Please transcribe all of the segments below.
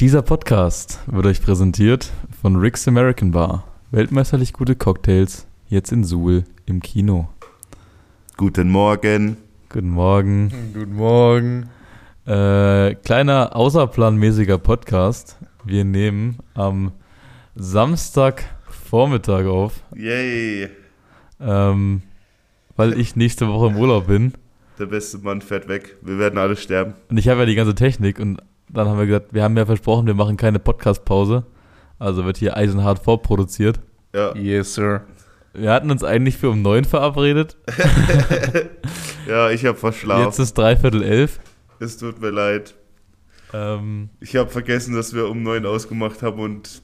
Dieser Podcast wird euch präsentiert von Rick's American Bar. Weltmeisterlich gute Cocktails, jetzt in Suhl im Kino. Guten Morgen. Guten Morgen. Guten Morgen. Äh, kleiner außerplanmäßiger Podcast. Wir nehmen am Samstagvormittag auf, Yay. ähm, weil ich nächste Woche im Urlaub bin. Der beste Mann fährt weg. Wir werden alle sterben. Und ich habe ja die ganze Technik und dann haben wir gesagt, wir haben ja versprochen, wir machen keine Podcast-Pause. Also wird hier eisenhart vorproduziert. Ja. Yes, sir. Wir hatten uns eigentlich für um neun verabredet. Ja, ich habe verschlafen. Jetzt ist dreiviertel elf. es tut mir leid. Ähm, Ich habe vergessen, dass wir um neun ausgemacht haben und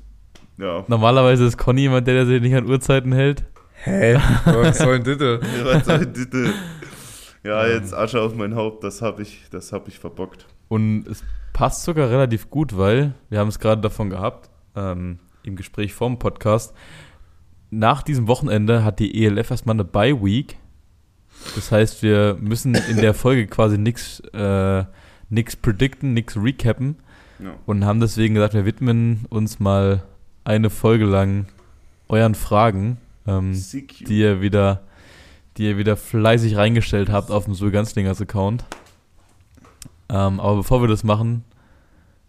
ja. normalerweise ist Conny jemand, der, der sich nicht an Uhrzeiten hält. Hä? Was soll denn das? Was soll bitte? Ja, jetzt Asche auf mein Haupt, das habe ich, das hab ich verbockt. Und es passt sogar relativ gut, weil wir haben es gerade davon gehabt, ähm, im Gespräch vorm Podcast. Nach diesem Wochenende hat die ELF erstmal eine Bye-Week. Das heißt, wir müssen in der Folge quasi nichts äh, nix predikten, nichts recappen Ja. und haben deswegen gesagt, wir widmen uns mal eine Folge lang euren Fragen, ähm, die ihr wieder, die ihr wieder fleißig reingestellt habt auf dem Sul Ganzlingers Account. Ähm, aber bevor wir das machen,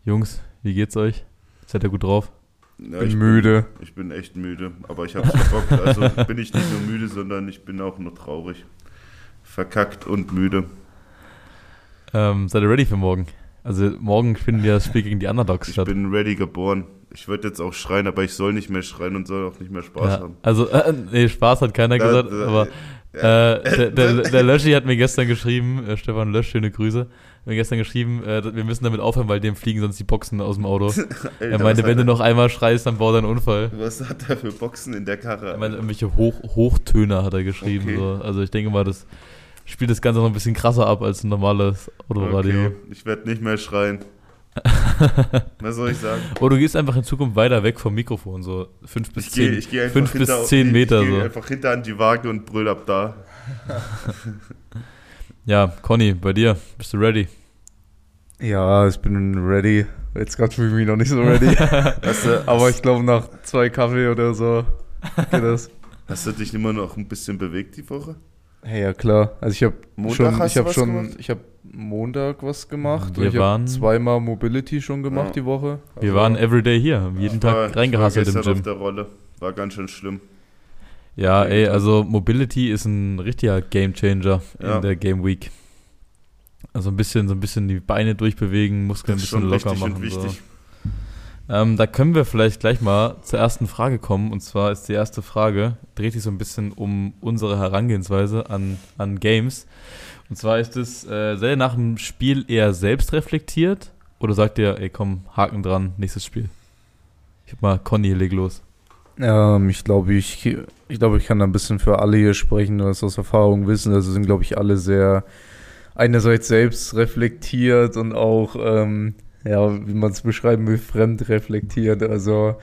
Jungs, wie geht's euch? Seid ihr gut drauf? Ja, Bin ich müde. ich bin echt müde, aber ich habe es verbockt. Also bin ich nicht nur müde, sondern ich bin auch nur traurig. Verkackt und müde. Ähm, seid ihr ready für morgen? Also morgen findet ja das Spiel gegen die Underdogs Ich statt. bin ready geboren. Ich würde jetzt auch schreien, aber ich soll nicht mehr schreien und soll auch nicht mehr Spaß Ja, haben. also, äh, nee, Spaß hat keiner Da- gesagt, da- aber äh, der, der, der Löschi hat mir gestern geschrieben, äh, Stefan Lösch, schöne Grüße, mir gestern geschrieben, äh, wir müssen damit aufhören, weil dem fliegen sonst die Boxen aus dem Auto. Er Alter, meinte, was wenn du noch einmal schreist, dann baut er einen Unfall. er, was hat er für Boxen in der Karre? Er meinte, irgendwelche Hoch, Hochtöner hat er geschrieben. Okay. So. Also ich denke mal, das spielt das Ganze noch ein bisschen krasser ab als ein normales Autoradio. okay, ich werde nicht mehr schreien. Was soll ich sagen? Oder du gehst einfach in Zukunft weiter weg vom Mikrofon, so fünf bis Ich gehe zehn, ich geh einfach fünf hinter bis zehn Meter ich geh so. einfach hinter an die Waage und brüll ab da. Ja, Conny, bei dir, bist du ready? Ja, ich bin ready. Jetzt gerade fühle ich mich noch nicht so ready. Hast du, Aber ich glaube, nach zwei Kaffee oder so geht das. hast du dich immer noch ein bisschen bewegt die Woche? Hey, ja klar. Also ich habe Montag schon, hast ich du habe was schon, gemacht? ich habe Montag was gemacht. Wir und ich waren- habe zweimal Mobility schon gemacht Ja. die Woche. Wir Also- waren everyday hier, haben jeden Tag reingehasselt ich im Gym. auf der Rolle. War ganz schön schlimm. Ja, ey, also Mobility ist ein richtiger Gamechanger Ja. in der Game Week. Also ein bisschen, so ein bisschen die Beine durchbewegen, Muskeln ein bisschen schon locker richtig und machen. So. wichtig. Ähm, da können wir vielleicht gleich mal zur ersten Frage kommen. Und zwar ist die erste Frage, dreht sich so ein bisschen um unsere Herangehensweise an, an Games. Und zwar ist es, äh, seid ihr nach dem Spiel eher selbst reflektiert oder sagt ihr, ey komm, Haken dran, nächstes Spiel? Ich hab mal, Conny, leg los. Ähm, ich glaube, ich, ich glaube, ich kann da ein bisschen für alle hier sprechen, das aus Erfahrung wissen. Also sind, glaube ich, alle sehr einerseits selbst reflektiert und auch, ähm, ja, wie man es beschreiben will, fremd reflektiert. Also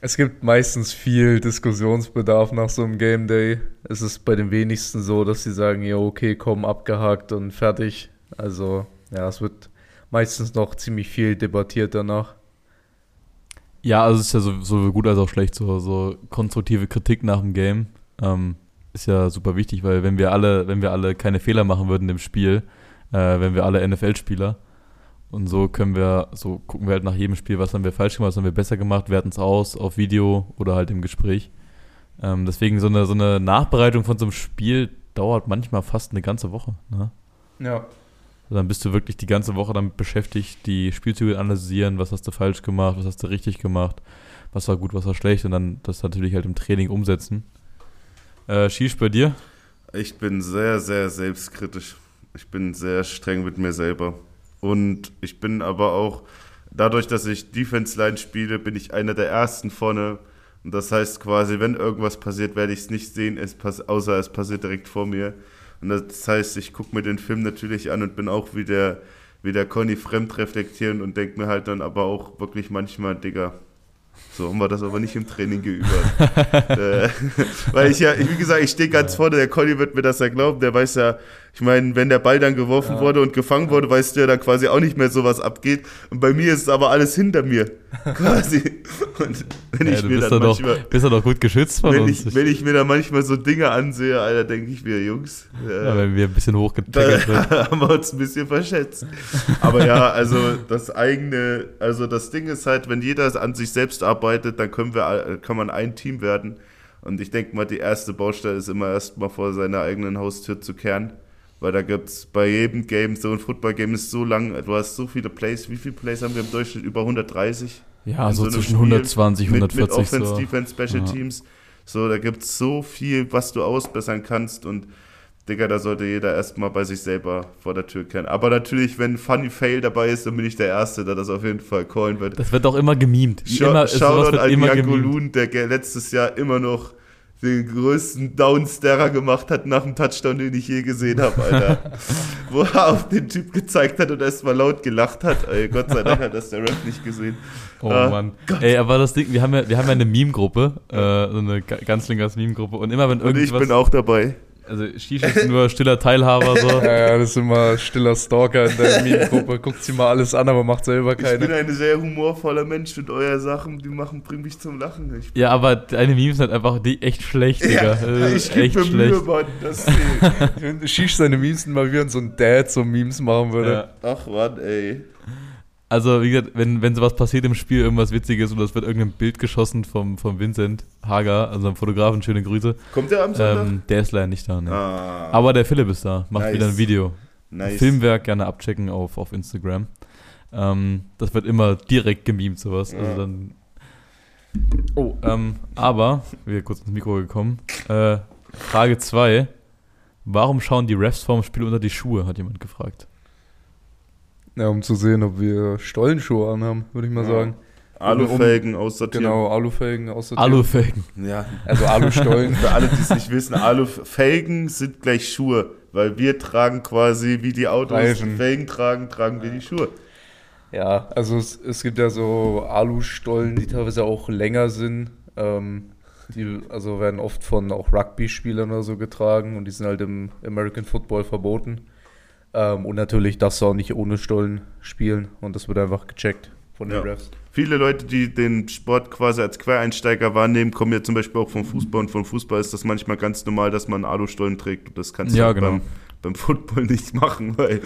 es gibt meistens viel Diskussionsbedarf nach so einem Game Day. Es ist bei den wenigsten so, dass sie sagen, ja, okay, komm, abgehakt und fertig. Also, ja, es wird meistens noch ziemlich viel debattiert danach. Ja, also es ist ja so, so gut als auch schlecht, so, so konstruktive Kritik nach dem Game ähm, ist ja super wichtig, weil wenn wir alle, wenn wir alle keine Fehler machen würden im Spiel, äh, wenn wir alle NFL-Spieler und so können wir, so gucken wir halt nach jedem Spiel, was haben wir falsch gemacht, was haben wir besser gemacht, werten es aus auf Video oder halt im Gespräch. Ähm, deswegen so eine, so eine Nachbereitung von so einem Spiel dauert manchmal fast eine ganze Woche. Ne? Ja. Dann bist du wirklich die ganze Woche damit beschäftigt, die Spielzüge analysieren, was hast du falsch gemacht, was hast du richtig gemacht, was war gut, was war schlecht und dann das natürlich halt im Training umsetzen. Äh, Shish, bei dir? Ich bin sehr, sehr selbstkritisch. Ich bin sehr streng mit mir selber. Und ich bin aber auch, dadurch, dass ich Defense Line spiele, bin ich einer der ersten vorne. Und das heißt quasi, wenn irgendwas passiert, werde ich es nicht sehen, es pass außer es passiert direkt vor mir. Und das heißt, ich gucke mir den Film natürlich an und bin auch wie der, wie der Conny fremd reflektieren und denke mir halt dann aber auch wirklich manchmal, Digga, so haben wir das aber nicht im Training geübt. äh, weil ich ja, wie gesagt, ich stehe ganz vorne, der Conny wird mir das ja glauben, der weiß ja, Ich meine, wenn der Ball dann geworfen Ja. wurde und gefangen wurde, weißt du ja dann quasi auch nicht mehr so, was abgeht. Und bei mir ist es aber alles hinter mir. Quasi. Und wenn Ja, ich du mir dann ja, doch, manchmal. bist ja doch gut geschützt von Wenn uns. ich, wenn ich mir da manchmal so Dinge ansehe, Alter, denke ich mir, Jungs, ja, äh, wenn wir ein bisschen hochgetackert sind. haben wir uns ein bisschen verschätzt. Aber ja, also das eigene, also das Ding ist halt, wenn jeder an sich selbst arbeitet, dann können wir, kann man ein Team werden. Und ich denke mal, die erste Baustelle ist immer erstmal vor seiner eigenen Haustür zu kehren. Weil da gibt es bei jedem Game, so ein Football-Game ist so lang, du hast so viele Plays. Wie viele Plays haben wir im Durchschnitt? Über 130? Ja, so so zwischen Spiel 120, mit, mit 140 Offense, so. Defense, Special Ja. Teams. So, da gibt es so viel, was du ausbessern kannst und Digga, da sollte jeder erstmal bei sich selber vor der Tür kennen. Aber natürlich, wenn Funny Fail dabei ist, dann bin ich der Erste, der das auf jeden Fall callen wird. Das wird doch immer gemimt. Schau, immer, Shoutout an immer gemimt. Loon, der letztes Jahr immer noch den größten Downstarer gemacht hat nach dem Touchdown, den ich je gesehen habe, Alter. Wo er auf den Typ gezeigt hat und erstmal laut gelacht hat. Ey, Gott sei Dank hat das der Ref nicht gesehen. Oh Ah, Mann. Ey, aber das Ding, wir haben ja, wir haben ja eine Meme-Gruppe, äh, so eine Ga- Ganzlingers Meme-Gruppe. Und immer wenn Und ich irgendwas. bin auch dabei. Also Shish ist nur stiller Teilhaber so. Ja, ja, das ist immer stiller Stalker in der Meme-Gruppe. Guckt sie mal alles an, aber macht selber Ich bin keine. ein sehr humorvoller Mensch und eure Sachen, die machen, bringen mich zum Lachen. Ich, Ja, aber deine Memes sind einfach die echt schlecht, Digga. Äh, ich echt gebe mir schlecht. Mühe, Mann. Das. Wenn Shish seine Memes mal wie so ein Dad so Memes machen würde. Ja. Ach Mann, ey. Also, wie gesagt, wenn, wenn sowas passiert im Spiel, irgendwas Witziges oder es wird irgendein Bild geschossen vom, vom Vincent Hager, also einem Fotografen, schöne Grüße. Kommt der am Sonntag? Ähm, der ist leider nicht da, ne? ah, Aber der Philipp ist da, macht Nice. wieder ein Video. nice. Filmwerk gerne abchecken auf, auf Instagram. Ähm, das wird immer direkt gemimt, sowas. Also Ja. dann. Oh, ähm, aber, wir kurz ins Mikro gekommen. Äh, Frage 2. Warum schauen die Refs vorm Spiel unter die Schuhe, hat jemand gefragt. Ja, um zu sehen, ob wir Stollenschuhe anhaben, würde ich mal Ja. sagen. Alufelgen aussortieren. Genau, Alufelgen aus Alufelgen. Ja. Also Alustollen. Für alle, die es nicht wissen, Alufelgen sind gleich Schuhe. Weil wir tragen quasi, wie die Autos Reifen. Felgen tragen, tragen wir die Schuhe. Ja, also es, es gibt ja so Alustollen, die teilweise auch länger sind. Ähm, die also werden oft von auch Rugby-Spielern oder so getragen und die sind halt im American Football verboten. Ähm, und natürlich darfst du auch nicht ohne Stollen spielen und das wird einfach gecheckt von den Ja. Refs. Viele Leute, die den Sport quasi als Quereinsteiger wahrnehmen, kommen ja zum Beispiel auch vom Fußball und vom Fußball ist das manchmal ganz normal, dass man Alustollen trägt und das kannst du Ja, halt genau. beim, beim Football nicht machen, weil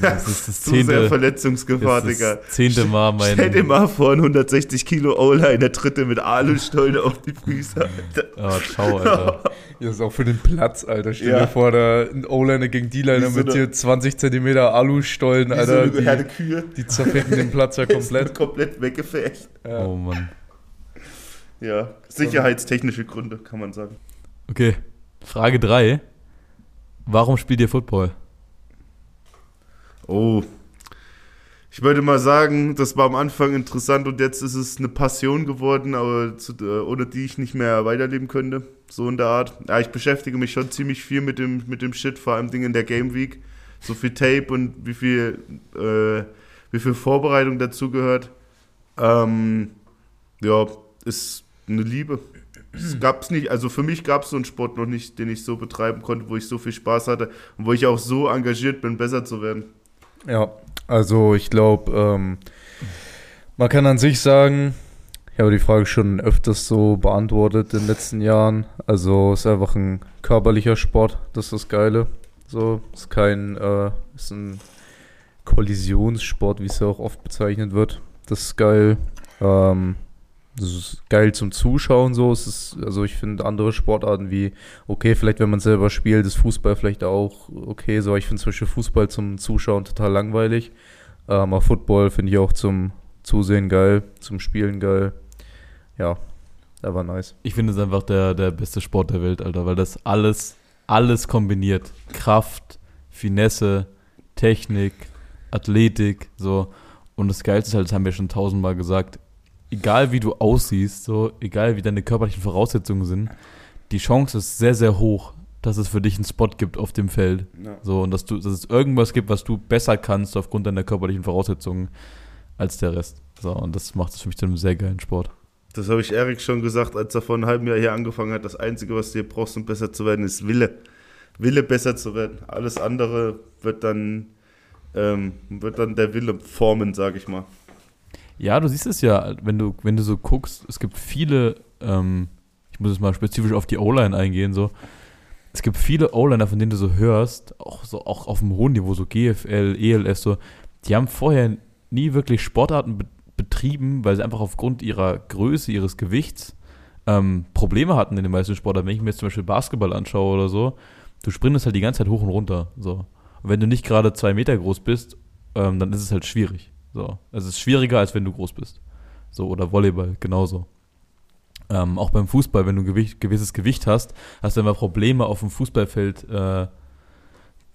Das ist das zu sehr zehnte, Verletzungsgefahr, das ist Digga. das zehnte Mal mein. Stell dir mal vor, ein 160 Kilo O-Line, der dritte mit Alustollen auf die Füße. Alter. Oh, ciao, Alter. Ja, ist auch für den Platz, Alter. Stell Ja. dir vor, da ein O-Liner gegen D-Liner so mit hier 20 Zentimeter Alustollen, Wie so Alter. eine Herde die, Kühe. die zerficken den Platz ja komplett. komplett weggefecht. Ja. Oh Mann. Ja, sicherheitstechnische Gründe, kann man sagen. Okay. Frage 3. Warum spielt ihr Football? Oh. Ich würde mal sagen, das war am Anfang interessant und jetzt ist es eine Passion geworden, aber zu, äh, ohne die ich nicht mehr weiterleben könnte. So in der Art. Ja, ich beschäftige mich schon ziemlich viel mit dem, mit dem Shit, vor allem in der Game Week. So viel Tape und wie viel, äh, wie viel Vorbereitung dazu gehört. Ähm, ja, ist eine Liebe. Es gab's nicht, also für mich gab es so einen Sport noch nicht, den ich so betreiben konnte, wo ich so viel Spaß hatte und wo ich auch so engagiert bin, besser zu werden. Ja, also ich glaube, ähm, man kann an sich sagen, ich habe die Frage schon öfters so beantwortet in den letzten Jahren. Also es ist einfach ein körperlicher Sport, das ist das Geile. So, es ist kein, äh, ist ein Kollisionssport, wie es ja auch oft bezeichnet wird. Das ist geil. Ähm, das ist geil zum Zuschauen so. Es ist, also ich finde andere Sportarten wie, okay, vielleicht wenn man selber spielt, ist Fußball vielleicht auch okay. So, ich finde zum Beispiel Fußball zum Zuschauen total langweilig. Ähm, aber Football finde ich auch zum Zusehen geil, zum Spielen geil. Ja, der war nice. Ich finde es einfach der, der beste Sport der Welt, Alter, weil das alles, alles kombiniert. Kraft, Finesse, Technik, Athletik, so. Und das Geilste ist halt, das haben wir schon tausendmal gesagt, egal wie du aussiehst, so, egal wie deine körperlichen Voraussetzungen sind, die Chance ist sehr, sehr hoch, dass es für dich einen Spot gibt auf dem Feld. Ja. So, und dass, du, dass es irgendwas gibt, was du besser kannst aufgrund deiner körperlichen Voraussetzungen als der Rest. So, und das macht es für mich zu einem sehr geilen Sport. Das habe ich Erik schon gesagt, als er vor einem halben Jahr hier angefangen hat. Das Einzige, was du hier brauchst, um besser zu werden, ist Wille. Wille besser zu werden. Alles andere wird dann, ähm, wird dann der Wille formen, sage ich mal. Ja, du siehst es ja, wenn du, wenn du so guckst, es gibt viele, ähm, ich muss jetzt mal spezifisch auf die O-Line eingehen, so. Es gibt viele O-Liner, von denen du so hörst, auch so auch auf einem hohen Niveau, so GFL, ELF, so, die haben vorher nie wirklich Sportarten be betrieben, weil sie einfach aufgrund ihrer Größe, ihres Gewichts ähm, Probleme hatten in den meisten Sportarten. Wenn ich mir jetzt zum Beispiel Basketball anschaue oder so, du sprintest halt die ganze Zeit hoch und runter. So. Und wenn du nicht gerade zwei Meter groß bist, ähm, dann ist es halt schwierig. So. Es ist schwieriger, als wenn du groß bist. So, oder Volleyball, genauso. Ähm, auch beim Fußball, wenn du Gewicht, gewisses Gewicht hast, hast du immer Probleme auf dem Fußballfeld, äh,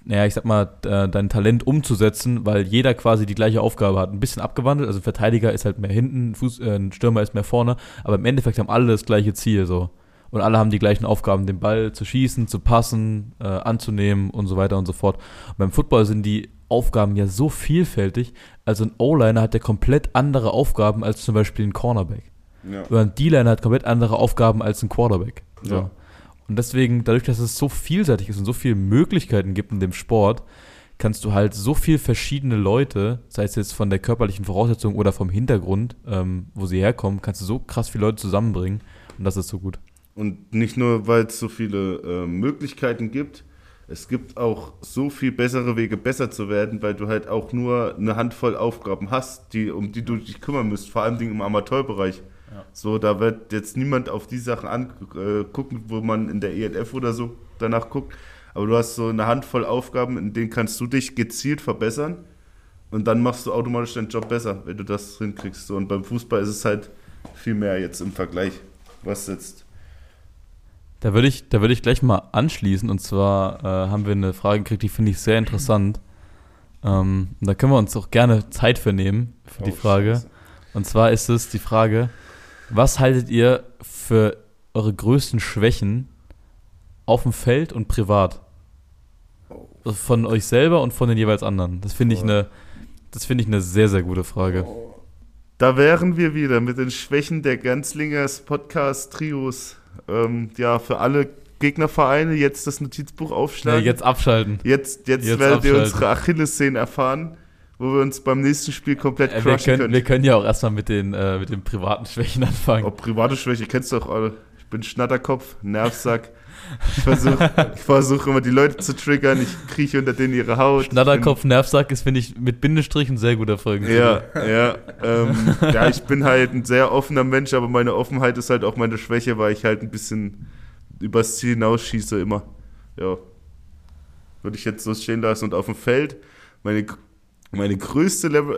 naja, ich sag mal, äh, dein Talent umzusetzen, weil jeder quasi die gleiche Aufgabe hat. Ein bisschen abgewandelt, also ein Verteidiger ist halt mehr hinten, Fuß, äh, ein Stürmer ist mehr vorne, aber im Endeffekt haben alle das gleiche Ziel so. Und alle haben die gleichen Aufgaben, den Ball zu schießen, zu passen, äh, anzunehmen und so weiter und so fort. Und beim Football sind die Aufgaben ja so vielfältig. Also ein O-Liner hat ja komplett andere Aufgaben als zum Beispiel ein Cornerback. Ja. Oder ein D-Liner hat komplett andere Aufgaben als ein Quarterback. So. Ja. Und deswegen, dadurch, dass es so vielseitig ist und so viele Möglichkeiten gibt in dem Sport, kannst du halt so viele verschiedene Leute, sei es jetzt von der körperlichen Voraussetzung oder vom Hintergrund, ähm, wo sie herkommen, kannst du so krass viele Leute zusammenbringen. Und das ist so gut. Und nicht nur, weil es so viele äh, Möglichkeiten gibt, es gibt auch so viel bessere Wege, besser zu werden, weil du halt auch nur eine Handvoll Aufgaben hast, die, um die du dich kümmern musst, vor allem im Amateurbereich. Ja. So, da wird jetzt niemand auf die Sachen angucken, äh, wo man in der ELF oder so danach guckt. Aber du hast so eine Handvoll Aufgaben, in denen kannst du dich gezielt verbessern und dann machst du automatisch deinen Job besser, wenn du das hinkriegst. So, und beim Fußball ist es halt viel mehr jetzt im Vergleich, was jetzt. Da würde ich, da ich gleich mal anschließen und zwar äh, haben wir eine Frage gekriegt, die finde ich sehr interessant. Ähm, da können wir uns auch gerne Zeit für nehmen, für oh, die Frage. Scheiße. Und zwar ist es die Frage, was haltet ihr für eure größten Schwächen auf dem Feld und privat? Also von euch selber und von den jeweils anderen. Das finde ich eine, das finde ich eine sehr, sehr gute Frage. Da wären wir wieder mit den Schwächen der Ganzlingers Podcast-Trios. Ähm, ja, für alle Gegnervereine jetzt das Notizbuch aufschlagen. Ja, jetzt abschalten. Jetzt, jetzt, jetzt werdet ihr unsere Achillessehnen erfahren wo wir uns beim nächsten Spiel komplett crushen wir können, können. Wir können ja auch erstmal mit den, äh, mit den privaten Schwächen anfangen. Oh, private Schwäche kennst du doch alle. Ich bin Schnatterkopf, Nervsack. Ich versuche versuch immer die Leute zu triggern, ich krieche unter denen ihre Haut. Schnatterkopf, Nervsack ist, finde ich, mit Bindestrich ein sehr guter Folgen. Ja, ja. Ähm, ja, ich bin halt ein sehr offener Mensch, aber meine Offenheit ist halt auch meine Schwäche, weil ich halt ein bisschen übers Ziel hinausschieße immer. Ja. Würde ich jetzt so stehen lassen. Und auf dem Feld, meine meine größte, Level,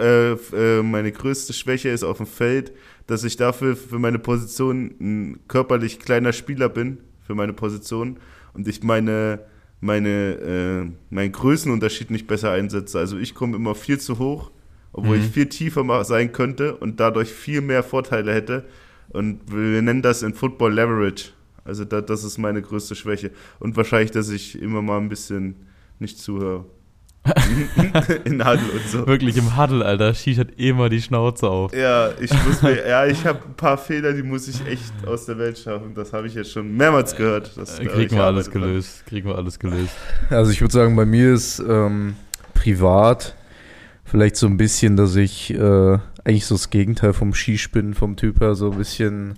äh, äh, meine größte Schwäche ist auf dem Feld, dass ich dafür für meine Position ein körperlich kleiner Spieler bin, für meine Position, und ich meine, meine, äh, meinen Größenunterschied nicht besser einsetze. Also ich komme immer viel zu hoch, obwohl mhm. ich viel tiefer sein könnte und dadurch viel mehr Vorteile hätte. Und wir nennen das in Football Leverage. Also da, das ist meine größte Schwäche. Und wahrscheinlich, dass ich immer mal ein bisschen nicht zuhöre. in Huddle und so. Wirklich im Huddle, Alter, schießt halt immer die Schnauze auf. Ja, ich muss mir, ja, ich habe ein paar Fehler, die muss ich echt aus der Welt schaffen. Das habe ich jetzt schon mehrmals gehört. Das, äh, kriegen wir alles gelöst. Kann. Kriegen wir alles gelöst. Also ich würde sagen, bei mir ist ähm, privat vielleicht so ein bisschen, dass ich äh, eigentlich so das Gegenteil vom Skispinnen vom Typ her, so ein bisschen,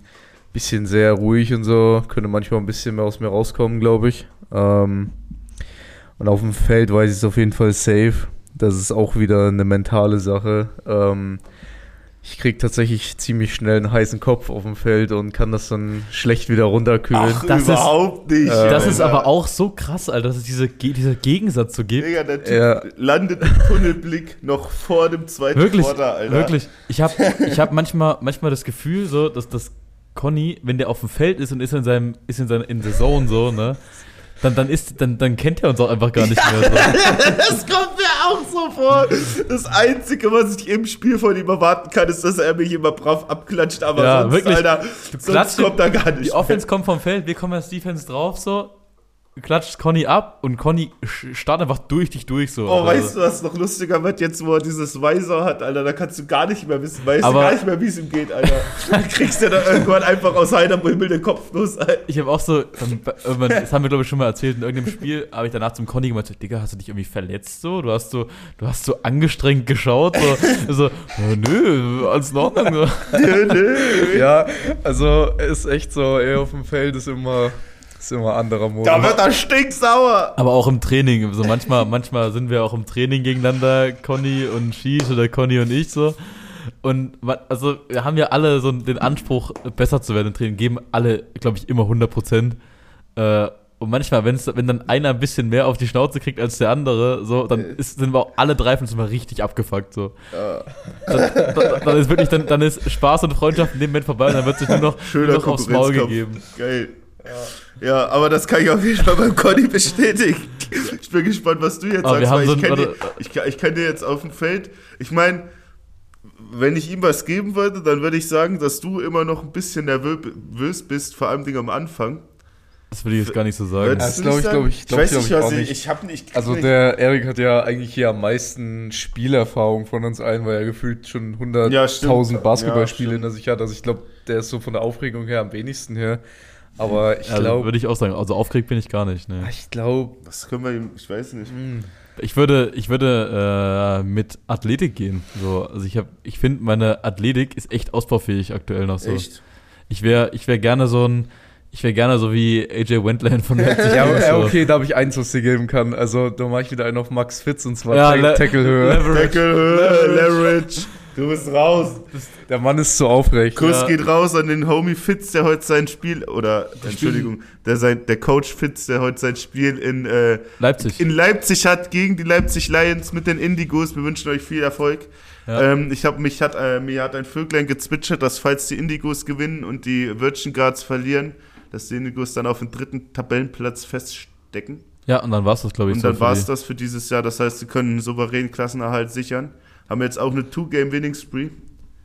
bisschen sehr ruhig und so, könnte manchmal ein bisschen mehr aus mir rauskommen, glaube ich. Ähm, und auf dem Feld weiß ich es auf jeden Fall safe. Das ist auch wieder eine mentale Sache. Ähm, ich kriege tatsächlich ziemlich schnell einen heißen Kopf auf dem Feld und kann das dann schlecht wieder runterkühlen. Ach, das überhaupt ist, nicht. Äh, das ist aber auch so krass, Alter, dass es diese, dieser Gegensatz so gibt. Digga, der typ ja. landet im Tunnelblick noch vor dem zweiten wirklich, Quarter, Alter. Wirklich, ich habe ich hab manchmal, manchmal das Gefühl, so, dass das Conny, wenn der auf dem Feld ist und ist in seinem, ist in seiner in the Zone so, ne? Dann, dann, ist, dann, dann kennt er uns auch einfach gar nicht mehr. So. das kommt mir auch so vor. Das Einzige, was ich im Spiel von ihm erwarten kann, ist, dass er mich immer brav abklatscht, aber ja, sonst, wirklich, Alter, sonst kommt er gar nicht. Die Offense kommt vom Feld, wir kommen als Defense drauf, so. Klatscht Conny ab und Conny starrt einfach durch dich durch so. Oh, Also, weißt du, was noch lustiger wird, jetzt wo er dieses Visor hat, Alter, da kannst du gar nicht mehr wissen, weißt Aber- du gar nicht mehr, wie es ihm geht, Alter. Dann kriegst du da irgendwann einfach aus heiterem Himmel den Kopf los, Alter. Ich habe auch so, dann, irgendwann, das haben wir glaube ich schon mal erzählt in irgendeinem Spiel, habe ich danach zum Conny gemeint, so, Digga, hast du dich irgendwie verletzt so? Du hast so, du hast so angestrengt geschaut, so, so ja, nö, alles in Ordnung. So. Nö, nö. Ja, also ist echt so, ey, auf dem Feld ist immer, ist immer anderer Modus. Da wird er stinksauer. Aber auch im Training, so manchmal, manchmal sind wir auch im Training gegeneinander, Conny und Shish oder Conny und ich so. Und also wir haben ja alle so den Anspruch, besser zu werden im Training, geben alle, glaube ich, immer 100 Prozent. Äh, und manchmal, wenn's, wenn dann einer ein bisschen mehr auf die Schnauze kriegt als der andere, so, dann ist, sind wir auch alle drei von uns immer richtig abgefuckt. So. Dann, dann, dann ist wirklich, dann, dann ist Spaß und Freundschaft in dem Moment vorbei und dann wird sich nur noch, Schöner nur noch aufs Maul gegeben. Geil. Ja. Aber das kann ich auf jeden Fall beim Conny bestätigen. Ich bin gespannt, was du jetzt Aber sagst, weil so ich kenne warte. ich, ich kenn dir jetzt auf dem Feld. Ich meine, wenn ich ihm was geben würde, dann würde ich sagen, dass du immer noch ein bisschen nervös bist, vor allem am Anfang. Das will ich jetzt gar nicht so sagen. Das du glaub nicht ich- glaub ich- glaub weiß ich nicht, auch was ich, nicht. ich habe nicht. Also nicht- der Erik hat ja eigentlich hier am meisten Spielerfahrung von uns allen, weil er gefühlt schon Ja, 100.000 stimmt. Basketballspiele Ja, hinter sich hat. Also ich glaube, der ist so von der Aufregung her am wenigsten her. Aber ich also, glaube, würde ich auch sagen. Also aufgeregt bin ich gar nicht. Ne. ich glaube, Das können wir ihm, ich weiß nicht. Ich würde, ich würde äh, mit Athletik gehen. So, also ich habe, ich finde, meine Athletik ist echt ausbaufähig aktuell noch so. Echt? Ich wäre, ich wäre gerne so ein, ich wäre gerne so wie AJ Wendland von Leipzig. ja, so. okay, da habe ich eins, was dir geben kann. Also da mache ich wieder einen auf Max Fitz und zwar Ja, Ta- Le- Tackle-Höhe. Leverage. Deckel, Leverage. Du bist raus. Der Mann ist zu aufrecht. Kuss Ja. geht raus an den Homie Fitz, der heute sein Spiel, oder Entschuldigung, der, sein, der Coach Fitz, der heute sein Spiel in, äh, Leipzig. in Leipzig hat gegen die Leipzig Lions mit den Indigos. Wir wünschen euch viel Erfolg. Ja. Ähm, ich hab, mich hat, äh, mir hat ein Vöglein gezwitschert, dass falls die Indigos gewinnen und die Virgin Guards verlieren, dass die Indigos dann auf den dritten Tabellenplatz feststecken. ja, und dann war es das, glaube ich. Und dann war es das für dieses Jahr. Das heißt, sie können einen souveränen Klassenerhalt sichern. Haben jetzt auch eine Two-Game-Winning-Spree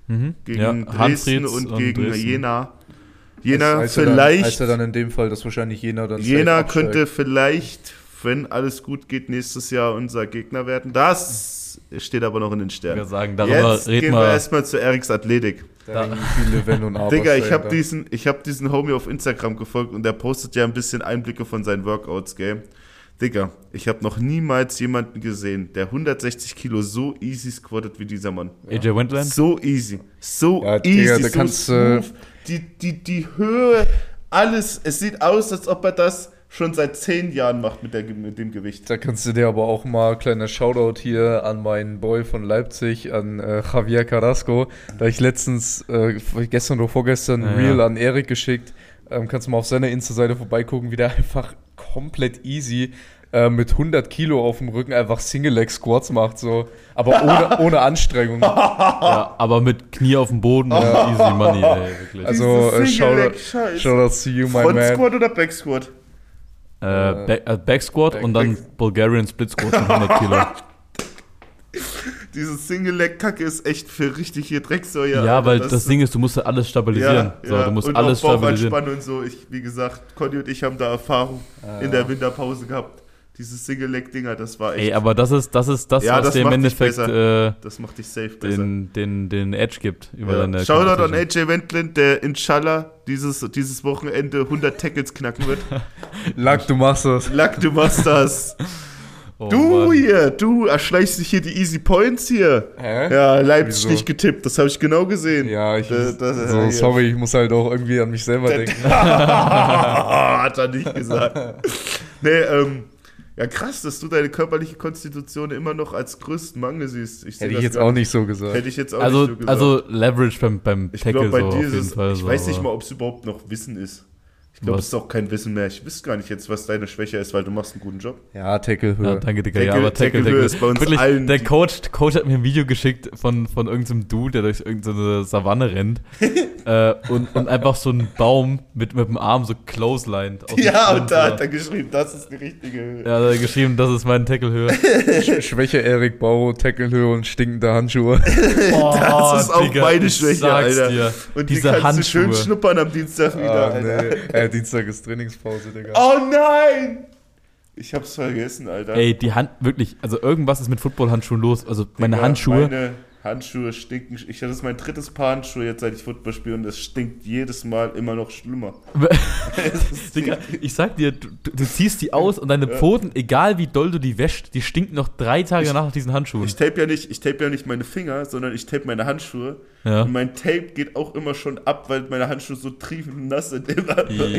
Mhm. gegen ja, Dresden Hanfrieds und, gegen Dresden. Jena. Jena heißt ja dann, vielleicht, heißt ja dann in dem Fall, dass wahrscheinlich Jena dann Jena könnte vielleicht, wenn alles gut geht, nächstes Jahr unser Gegner werden. Das steht aber noch in den Ich Sternen. sagen, darüber Jetzt reden gehen wir wir. erstmal zu Eriks Athletik. Da hängen viele Wenn und Abers Digga, ich habe diesen, ich hab diesen Homie auf Instagram gefolgt und der postet ja ein bisschen Einblicke von seinen Workouts, gell? Digga, ich habe noch niemals jemanden gesehen, der 160 Kilo so easy squattet wie dieser Mann. AJ Wendland. So easy. So Ja, easy. Digga, so kannst du- smooth. Die, die, die Höhe, alles. Es sieht aus, als ob er das schon seit zehn Jahren macht mit, der, mit dem Gewicht. Da kannst du dir aber auch mal kleiner Shoutout hier an meinen Boy von Leipzig, an äh, Javier Carrasco. Da ich letztens, äh, gestern oder vorgestern, Ja, ja. an Erik geschickt. Ähm, kannst du mal auf seiner Insta-Seite vorbeigucken, wie der einfach komplett easy äh, mit 100 Kilo auf dem Rücken einfach Single-Leg-Squats macht, so. Aber ohne, ohne Anstrengung. Ja, aber mit Knie auf dem Boden und easy money, ey, wirklich. Also, äh, Shoutout, to you, my Front man. Squat oder Back Squat? äh, Back, äh, Back Squat Back- und dann Bulgarian Split Squat von 100 Kilo. Diese Single-Leg-Kacke ist echt für richtig hier Drecksäuer. Ja, Alter. weil das, Ding ist, du musst ja alles stabilisieren. so, du musst und alles auch stabilisieren. Und so. Ich, wie gesagt, Conny und ich haben da Erfahrung in der Winterpause gehabt. Diese Single-Leg-Dinger, das war echt, Ey, aber das ist das, ist das Ja, was das dir im Endeffekt äh, das macht dich safe besser. den, den, den Edge gibt über Ja. deine Shoutout an. AJ Wendland, der inshallah dieses, dieses Wochenende 100 Tackles knacken wird. Lack, du machst das. Lack, du machst das. Oh, du Mann. hier, du erschleichst dich hier die Easy Points hier. Hä? Ja, Leipzig Wieso? nicht getippt, das habe ich genau gesehen. Ja, ich, Da- das- so, hier. sorry, ich muss halt auch irgendwie an mich selber denken. Hat er nicht gesagt. nee, ähm, ja krass, dass du deine körperliche Konstitution immer noch als größten Mangel siehst. Ich Hätte ich das jetzt auch nicht so gesagt. Hätte ich jetzt auch Also, nicht so gesagt. also Leverage beim, beim ich Tackle glaube, bei so auf dir ist jeden es, Fall ich so. weiß nicht mal, ob es überhaupt noch Wissen ist. Glaube, Was? es ist auch kein Wissen mehr. Ich wüsste gar nicht jetzt, was deine Schwäche ist, weil du machst einen guten Job. Ja, Tackle-Höhe. Ja, danke, Digga. ja, Tackle- aber Tackle, Tackle-Höhe Tackle. ist bei uns Wirklich, allen der Coach, Coach hat mir ein Video geschickt von, von irgendeinem Dude, der durch irgendeine Savanne rennt äh, und, und einfach so einen Baum mit, mit dem Arm so clotheslined. aus dem Ja, und da hat er geschrieben, das ist die richtige Höhe. Ja, da hat er geschrieben, das ist mein Tackle-Höhe. Sch- Schwäche Erik Bau, Tackle-Höhe und stinkende Handschuhe. Das ist auch Digga, meine ich Schwäche, Alter. Dir. Und die Diese kannst du schön Handschuhe. schnuppern am Dienstag wieder, Ah, Alter. nee. äh, Dienstag ist Trainingspause, Digga. Oh nein! Ich hab's vergessen, Alter. Ey, die Hand, wirklich, also irgendwas ist mit Footballhandschuhen los. Also meine Digga, Handschuhe. Meine Handschuhe stinken. Ich hatte das mein drittes Paar Handschuhe jetzt, seit ich Football spiele und es stinkt jedes Mal immer noch schlimmer. Digga, ich sag dir, du, du, ziehst die aus und deine Pfoten, egal wie doll du die wäschst, die stinken noch drei Tage Ich- nach diesen Handschuhen. Ich tape ja nicht, ich tape ja nicht meine Finger, sondern ich tape meine Handschuhe. Ja. Und mein Tape geht auch immer schon ab, weil meine Handschuhe so triefend nass sind.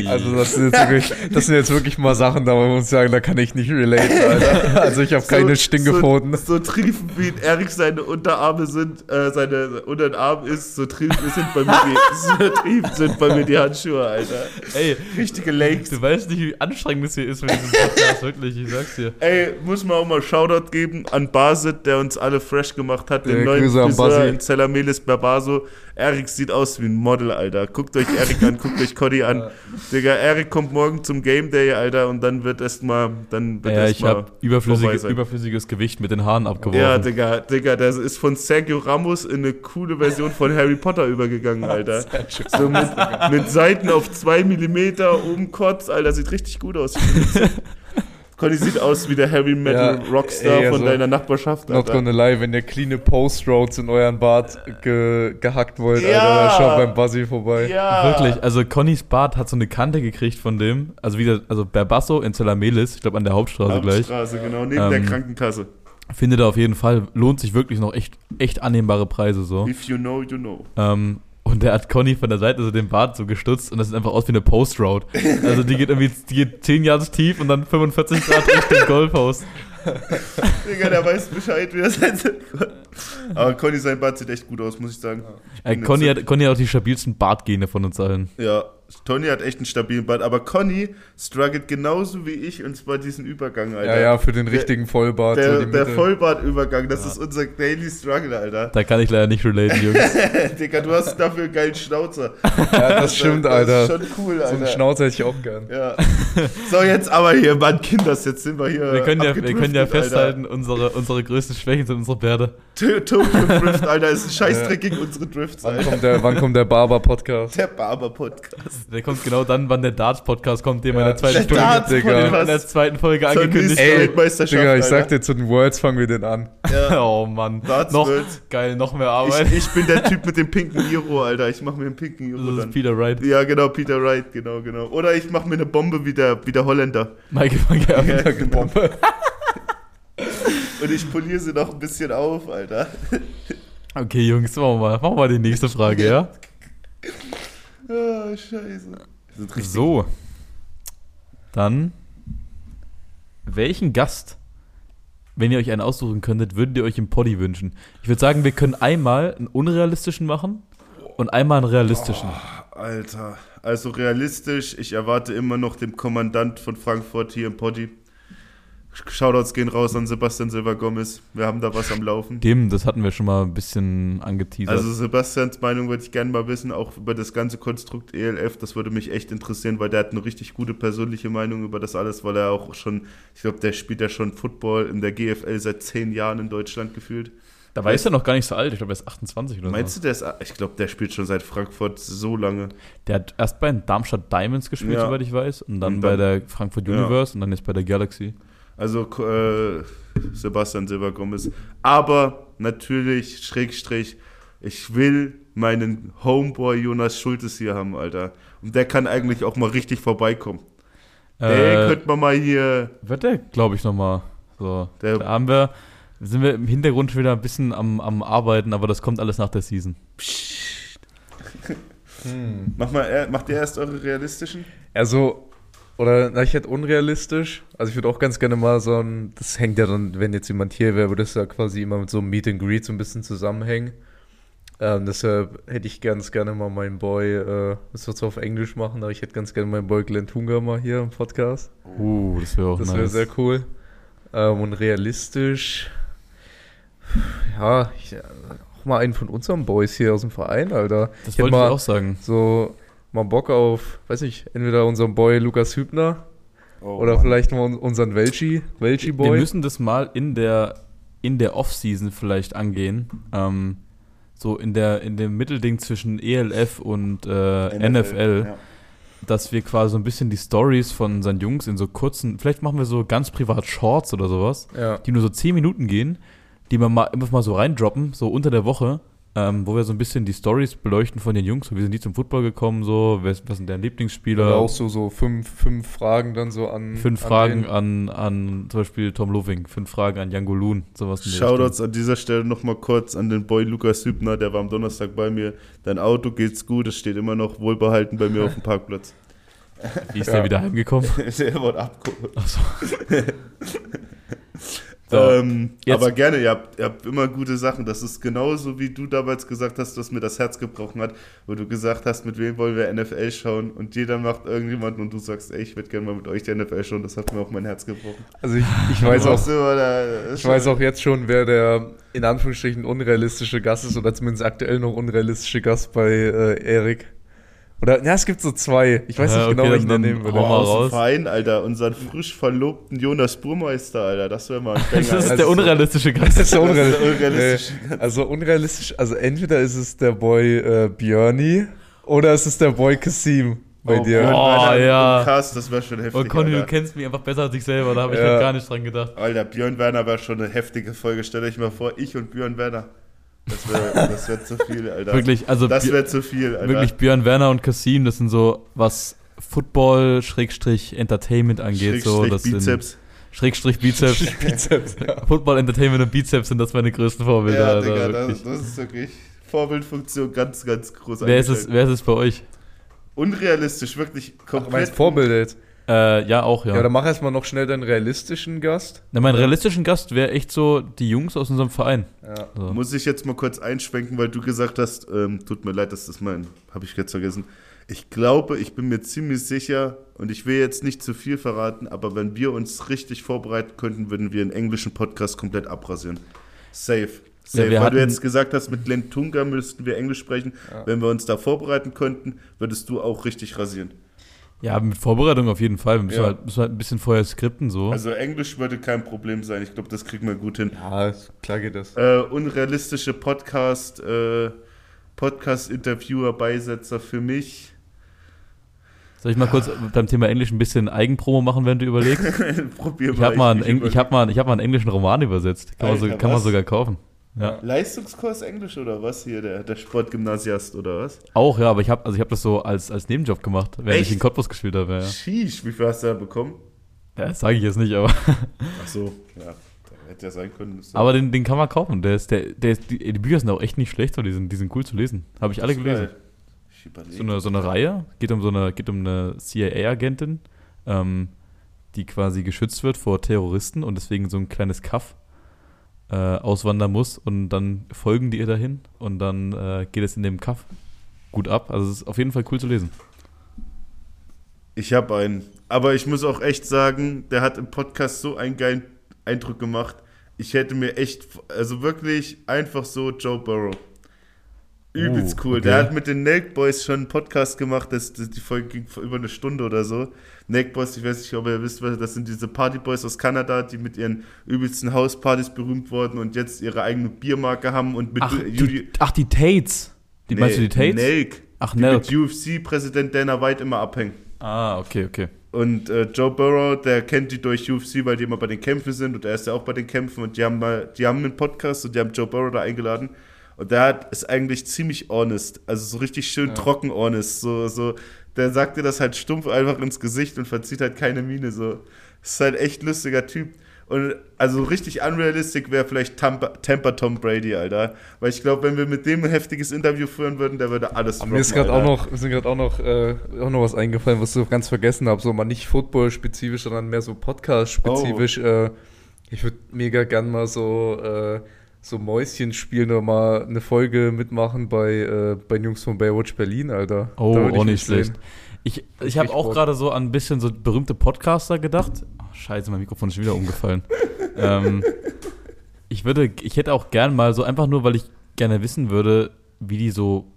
Also das sind, jetzt wirklich, das sind jetzt wirklich mal Sachen, da muss ich sagen, da kann ich nicht relate, Alter. Also ich habe keine Stinkepfoten. So, so triefend wie Erik seine Unterarme sind, äh, seine Unterarm ist, so triefend sind bei mir die, so sind bei mir die Handschuhe, Alter. Ey, Richtige Lakes. du weißt nicht, wie anstrengend es hier ist mit diesem Podcast, wirklich, ich sag's dir. Ey, muss man auch mal Shoutout geben an Basit, der uns alle fresh gemacht hat, den Ja, neuen Grüße an Friseur in Zellamelis Barbaso. Erik sieht aus wie ein Model, Alter. Guckt euch Erik an, guckt euch Cody an. Digga, Erik kommt morgen zum Game Day, Alter, und dann wird erstmal, dann wird Ja, erst ich mal habe überflüssige, überflüssiges Gewicht mit den Haaren abgeworfen. Ja, Digga, Digga, das ist von Sergio Ramos in eine coole Version von Harry Potter übergegangen, Alter. So mit, mit Seiten auf 2 mm oben Kotz, Alter, sieht richtig gut aus. Conny sieht aus wie der Heavy Metal Ja, Rockstar ey, von also, deiner Nachbarschaft, Not Alter. gonna lie, wenn ihr cleane Post-Roads in euren Bart ge gehackt wollt, Ja. Alter, schaut beim Buzzy vorbei. Ja. Wirklich, also Connys Bart hat so eine Kante gekriegt von dem, also wieder, also Berbasso in Zellamelis, ich glaube an der Hauptstraße gleich. Hauptstraße, genau, neben der Ähm, Krankenkasse. Findet er auf jeden Fall, lohnt sich wirklich noch echt, echt annehmbare Preise so. If you know, you know. Ähm, und der hat Conny von der Seite so den Bart so gestutzt und das sieht einfach aus wie eine Post-Road. Also die geht irgendwie, die geht 10 Jahre tief und dann 45 Grad Richtung Goalpost. Digga, der weiß Bescheid, wie das heißt. Aber Conny, sein Bart sieht echt gut aus, muss ich sagen. Ich Äh, Conny, hat, Conny hat auch die stabilsten Bartgene von uns allen. Ja, Tony hat echt einen stabilen Bart, aber Conny struggelt genauso wie ich und zwar diesen Übergang, Alter. Ja, ja, für den Der- richtigen Vollbart. Der, so der. Vollbartübergang, das ist unser Daily Struggle, Alter. Da kann ich leider nicht relaten, Jungs. Digga, du hast dafür einen geilen Schnauzer. Ja, das stimmt, das Alter. ist schon cool, so einen Alter. Schnauzer hätte ich auch gern. ja. So, jetzt aber hier, Mann, Kinders, jetzt sind wir hier. Wir können ja, wir können ja festhalten, unsere, unsere größten Schwächen sind unsere Bärte. Alter. To- Tokyo Drift, Alter, ist ein Scheißdreck gegen unsere Drifts, Wann Alter. kommt der, wann kommt der Barber-Podcast? Der Barber-Podcast. Der kommt genau dann, wann der Darts-Podcast kommt, den in der Ja, zweiten der Folge, Darts-Podcast. den wir in der zweiten Folge Zur angekündigt haben. Weltmeisterschaft, Digga, ich sag dir, zu den Worlds fangen wir den an. Ja. Oh Mann. Darts noch, geil, noch mehr Arbeit. Ich, ich bin der Typ mit dem pinken Iro, Alter. Ich mach mir einen pinken Iro das ist dann. Peter Wright. Ja, genau, Peter Wright, genau, genau. Oder ich mach mir eine Bombe wie der, wie der Holländer. Michael van Gerwen. Ja, genau. Und ich poliere sie noch ein bisschen auf, Alter. Okay, Jungs, machen wir mal, machen wir mal die nächste Frage, ja? Ah, scheiße. So. Dann, welchen Gast, wenn ihr euch einen aussuchen könntet, würdet ihr euch im Poddy wünschen? Ich würde sagen, wir können einmal einen unrealistischen machen und einmal einen realistischen. Alter, also realistisch, ich erwarte immer noch den Kommandant von Frankfurt hier im Poddy. Shoutouts gehen raus an Sebastian Silva Gomez. Wir haben da was am Laufen. Dem, das hatten wir schon mal ein bisschen angeteasert. Also Sebastians Meinung würde ich gerne mal wissen, auch über das ganze Konstrukt ELF. Das würde mich echt interessieren, weil der hat eine richtig gute persönliche Meinung über das alles, weil er auch schon, ich glaube, der spielt ja schon Football in der GFL seit zehn Jahren in Deutschland gefühlt. da war ist er noch gar nicht so alt, ich glaube, er ist 28 oder Meinst so. du, der ist, ich glaube, der spielt schon seit Frankfurt so lange. Der hat erst bei den Darmstadt Diamonds gespielt, Ja. soweit ich weiß, und dann, Und bei dann- der Frankfurt Ja. Universe und dann jetzt bei der Galaxy. Also äh, Sebastian Silva Gomez. Aber natürlich, Schrägstrich, ich will meinen Homeboy Jonas Schultes hier haben, Alter. Und der kann eigentlich auch mal richtig vorbeikommen. Äh, könnte man mal hier. wird der, glaube ich, nochmal. So. Der- da haben wir, sind wir im Hintergrund schon wieder ein bisschen am, am Arbeiten, aber das kommt alles nach der Season. Mach mal, er- macht ihr erst eure realistischen? Also, oder na, ich hätte unrealistisch. Also ich würde auch ganz gerne mal so ein, das hängt ja dann, wenn jetzt jemand hier wäre, würde das ja quasi immer mit so einem Meet and Greet so ein bisschen zusammenhängen. Ähm, deshalb hätte ich ganz gerne mal meinen Boy, äh, das wird zwar auf Englisch machen, aber ich hätte ganz gerne meinen Boy Glenn Tunga mal hier im Podcast. Uh, das wäre auch Das nice. wäre sehr cool. Ähm, und realistisch, ja, ich, äh, auch mal einen von unseren Boys hier aus dem Verein, Alter. das ich wollte ich mal auch sagen. so mal Bock auf, weiß nicht, entweder unseren Boy Lukas Hübner Oh, oder Mann. vielleicht mal un- unseren Welchi, Welchi Wir Boy. müssen das mal in der, in der Off-Season vielleicht angehen. Ähm, so in der in dem Mittelding zwischen ELF und äh, NFL. ja. dass wir quasi so ein bisschen die Stories von unseren Jungs in so kurzen, vielleicht machen wir so ganz privat Shorts oder sowas, Ja. die nur so 10 Minuten gehen, die wir mal einfach mal so reindroppen, so unter der Woche, ähm, wo wir so ein bisschen die Stories beleuchten von den Jungs, so wie sind die zum Football gekommen, so, wer, was sind deren Lieblingsspieler, Oder auch so, so fünf, fünf Fragen dann so an. fünf an Fragen an, an zum Beispiel Tom Loving, fünf Fragen an Jan Golun, sowas Shoutouts an dieser Stelle nochmal kurz an den Boy Lukas Hübner, der war am Donnerstag bei mir. Dein Auto geht's gut, es steht immer noch wohlbehalten bei mir auf dem Parkplatz. Wie ist Ja. der wieder heimgekommen? der wurde abgeholt. Achso. So, ähm, jetzt- aber gerne, ihr habt, ihr habt immer gute Sachen. Das ist genauso, wie du damals gesagt hast, dass mir das Herz gebrochen hat, wo du gesagt hast, mit wem wollen wir NFL schauen und jeder macht irgendjemanden und du sagst, ey, ich würde gerne mal mit euch die NFL schauen. Das hat mir auch mein Herz gebrochen. Also ich, ich weiß auch, So, oder, ich weiß auch jetzt schon, wer der in Anführungsstrichen unrealistische Gast ist oder zumindest aktuell noch unrealistische Gast bei äh, Erik. Oder, ja, es gibt so zwei. Ich weiß Ja, nicht okay, genau, welchen der dann- nehmen hau würde. dem raus. Verein, Alter, unseren frisch verlobten Jonas Burmeister, Alter, das wäre mal ein Banger. Das ist Also der unrealistische Das Gast. ist der Das ist der unrealistische. also unrealistisch, also entweder ist es der Boy äh, Björni oder es ist der Boy Kasim bei Oh, dir. Björn Oh, Werner ja. Cast, das wäre schon heftig. Und Conny, du Alter. kennst mich einfach besser als ich selber, da habe ich Ja. noch gar nicht dran gedacht. Alter, Björn Werner wäre schon eine heftige Folge. Stellt euch mal vor, ich und Björn Werner. Das wäre das wär zu viel, Alter. Wirklich, also Das wäre zu viel, Alter. wirklich Björn Werner und Kassim, das sind so, was Football-Entertainment angeht, so, Schrägstrich das sind Bizeps. Schrägstrich Bizeps. Bizeps, ja. Football, Entertainment und Bizeps sind das meine größten Vorbilder. Ja, Alter, Digga, das, wirklich. das ist wirklich Vorbildfunktion ganz, ganz groß. wer, ist es, wer ist es bei euch? Unrealistisch, wirklich Ach, komplett. meinst Vorbilder jetzt? Äh, ja, auch, ja. Ja, dann mach erstmal noch schnell deinen realistischen Gast. Na, mein realistischen Gast wäre echt so die Jungs aus unserem Verein. Ja. So. Muss ich jetzt mal kurz einschwenken, weil du gesagt hast, ähm, tut mir leid, das ist mein, habe ich jetzt vergessen. Ich glaube, ich bin mir ziemlich sicher und ich will jetzt nicht zu viel verraten, aber wenn wir uns richtig vorbereiten könnten, würden wir einen englischen Podcast komplett abrasieren. Safe. Safe. wir weil du jetzt gesagt hast, mit Glenn Tunga müssten wir Englisch sprechen. Ja. Wenn wir uns da vorbereiten könnten, würdest du auch richtig rasieren. Ja, mit Vorbereitung auf jeden Fall. Wir müssen, Ja. halt, müssen halt ein bisschen vorher skripten, so. Also Englisch würde kein Problem sein. Ich glaube, das kriegen wir gut hin. Ja, klar geht das. Äh, unrealistische Podcast, äh, Podcast-Interviewer, Beisetzer für mich. Soll ich mal kurz beim Thema Englisch ein bisschen Eigenpromo machen, während du überlegst? Probier Ich habe mal, einen ich hab mal, ich hab mal einen englischen Roman übersetzt. Kann, man, so, Alter, kann man sogar kaufen. Ja. Leistungskurs Englisch oder was hier, der, der Sportgymnasiast oder was? Auch, ja, aber ich habe also ich hab das so als, als Nebenjob gemacht, während Echt? ich in Cottbus gespielt habe. Ja. Sheesh, wie viel hast du da bekommen? ja, das sage ich jetzt nicht, aber, Ach so, ja, hätte ja sein können. aber den, den kann man kaufen. Der ist, der, der ist, die, die Bücher sind auch echt nicht schlecht, die sind, die sind cool zu lesen. Habe ich alle gelesen. überlege. So eine, so eine Reihe, geht um so eine, geht um eine CIA-Agentin, ähm, die quasi geschützt wird vor Terroristen und deswegen so ein kleines Kaff äh, auswandern muss und dann folgen die ihr dahin und dann äh, geht es in dem Kaff gut ab. Also es ist auf jeden Fall cool zu lesen. Ich habe einen. Aber ich muss auch echt sagen, der hat im Podcast so einen geilen Eindruck gemacht. Ich hätte mir echt, also wirklich einfach so Joe Burrow. Übelst Oh, cool. okay. Der hat mit den Nelk Boys schon einen Podcast gemacht, das, das, die Folge ging vor über eine Stunde oder so. Nelk Boys, ich weiß nicht, ob ihr wisst, was, das sind diese Partyboys aus Kanada, die mit ihren übelsten Hauspartys berühmt wurden und jetzt ihre eigene Biermarke haben und mit Ach, Judy- du, ach die Tates. Die, meinst du die Tates? Nelk. Ach, die Nelk. mit UFC-Präsident Dana White immer abhängen. Ah, okay, okay. Und äh, Joe Burrow, der kennt die durch UFC, weil die immer bei den Kämpfen sind und er ist ja auch bei den Kämpfen und die haben mal, die haben einen Podcast und die haben Joe Burrow da eingeladen und der ist eigentlich ziemlich honest, also so richtig schön Ja. trocken honest, so, so, der sagt dir das halt stumpf einfach ins Gesicht und verzieht halt keine Miene, so. Ist halt echt lustiger Typ. Und also richtig unrealistisch wäre vielleicht Tampa, Tampa Tom Brady, Alter. Weil ich glaube, wenn wir mit dem ein heftiges Interview führen würden, der würde alles Aber mir ist gerade droppen, auch noch, mir sind gerade auch noch, äh, auch noch was eingefallen, was ich ganz vergessen habe. So mal nicht Football-spezifisch, sondern mehr so Podcast-spezifisch. Äh, ich würde mega gern mal so, äh, so Mäuschen spielen oder mal eine Folge mitmachen bei, äh, bei den Jungs von Baywatch Berlin, Alter. Oh, auch mich nicht sehen. schlecht. Ich, ich habe auch gerade so an ein bisschen so berühmte Podcaster gedacht. Oh, scheiße, mein Mikrofon ist schon wieder umgefallen. ähm, ich würde, ich hätte auch gern mal so einfach nur, weil ich gerne wissen würde, wie die so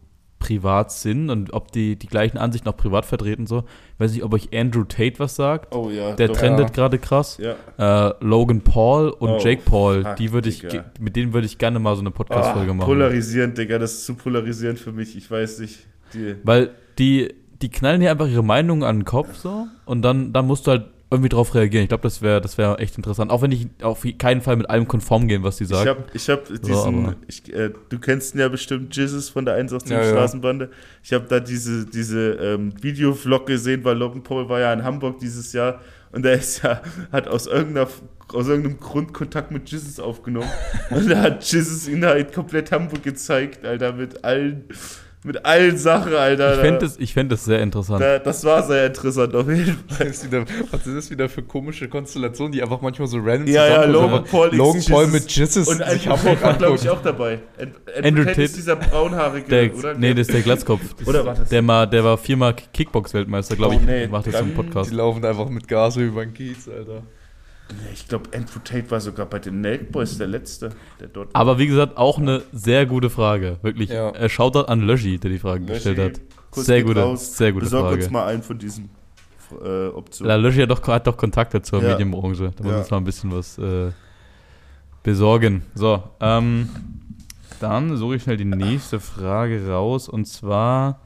privat sind und ob die die gleichen Ansichten auch privat vertreten so. Ich weiß nicht, ob euch Andrew Tate was sagt. Oh ja. Der doch. trendet Ja. gerade krass. Ja. Äh, Logan Paul und Oh, Jake Paul, fuck, die würde ich, Digga. mit denen würde ich gerne mal so eine Podcast-Folge Ah, machen. Polarisierend, Digga, das ist zu polarisierend für mich. Ich weiß nicht. Die, Weil die, die knallen dir einfach ihre Meinung an den Kopf so und dann, dann musst du halt irgendwie drauf reagieren. Ich glaube, das wäre das wär echt interessant. Auch wenn ich auf keinen Fall mit allem konform gehen, was die Ich sagen. habe ich hab diesen, aber- ich, äh, du kennst ihn ja bestimmt, Jizzes von der 187 Ja, ja. Straßenbande. Ich habe da diese, diese ähm, Videovlog gesehen, weil Logan Paul war ja in Hamburg dieses Jahr und er ist ja, hat aus, irgendeiner, aus irgendeinem Grund Kontakt mit Jizzes aufgenommen. und da hat Jizzes ihn halt komplett Hamburg gezeigt, Alter, mit allen, mit allen Sachen, Alter. ich fände das, ich fänd das sehr interessant. da, das war sehr interessant auf jeden Fall. Was ist, wieder, was ist das wieder für komische Konstellationen, die einfach manchmal so random Ja, ja? Logan Paul, Logan Paul mit Jizzes Und Andrew Hamburg Tate war, glaube ich, auch dabei. And, Andrew, Andrew Tate ist dieser braunhaarige, Der, oder? nee, das ist der Glatzkopf. Das Oder war das- Der, mal, der war viermal Kickbox-Weltmeister, glaube Oh, ich. nee, macht das dann- im Podcast. Die laufen einfach mit Gas über den Kiez, Alter. Ich glaube, Andrew Tate war sogar bei den Nelk Boys der Letzte, der dort Aber wie gesagt, auch eine sehr gute Frage. Wirklich. Ja. Äh, Shoutout an Löschi, der die Frage Löschi, gestellt hat. Sehr gute, raus. sehr gute Besorg Frage. uns mal einen von diesen äh, Optionen. Löschi hat doch, hat doch Kontakte zur Ja. Medienbranche. Da muss Ja. uns mal ein bisschen was äh, besorgen. So, ähm, dann suche ich schnell die nächste Frage raus. Und zwar.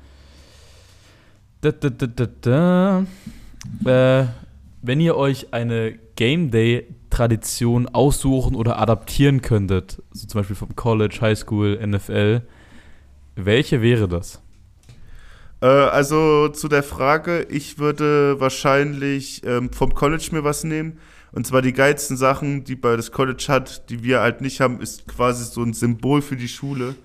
Da, da, da, da, da. Äh, wenn ihr euch eine Game Day Tradition aussuchen oder adaptieren könntet, so zum Beispiel vom College, High School, NFL, welche wäre das? Äh, also zu der Frage, ich würde wahrscheinlich ähm, vom College mir was nehmen. Und zwar die geilsten Sachen, die bei das College hat, die wir halt nicht haben, ist quasi so ein Symbol für die Schule.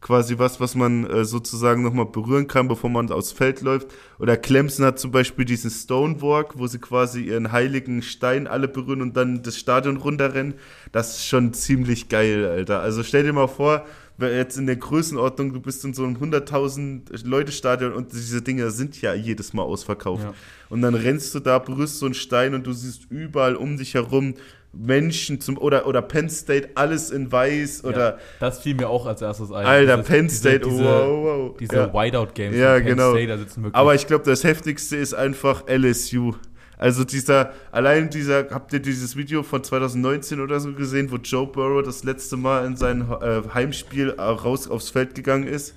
Quasi was, was man äh, sozusagen nochmal berühren kann, bevor man aufs Feld läuft. Oder Clemson hat zum Beispiel diesen Stonewalk, wo sie quasi ihren heiligen Stein alle berühren und dann das Stadion runterrennen. Das ist schon ziemlich geil, Alter. Also stell dir mal vor, jetzt in der Größenordnung, du bist in so einem 100.000 Leute Stadion und diese Dinge sind ja jedes Mal ausverkauft. Ja. Und dann rennst du da, berührst so einen Stein und du siehst überall um dich herum Menschen zum oder oder Penn State alles in weiß oder Das fiel mir auch als erstes ein. Alter Dieses- Penn State, diese, wow, wow. Diese ja. Whiteout-Games Ja, von Penn genau. State, da sitzen wirklich Aber ich glaube, das heftigste ist einfach LSU. Also dieser, allein dieser, habt ihr dieses Video von 2019 oder so gesehen, wo Joe Burrow das letzte Mal in sein äh, Heimspiel äh, raus aufs Feld gegangen ist?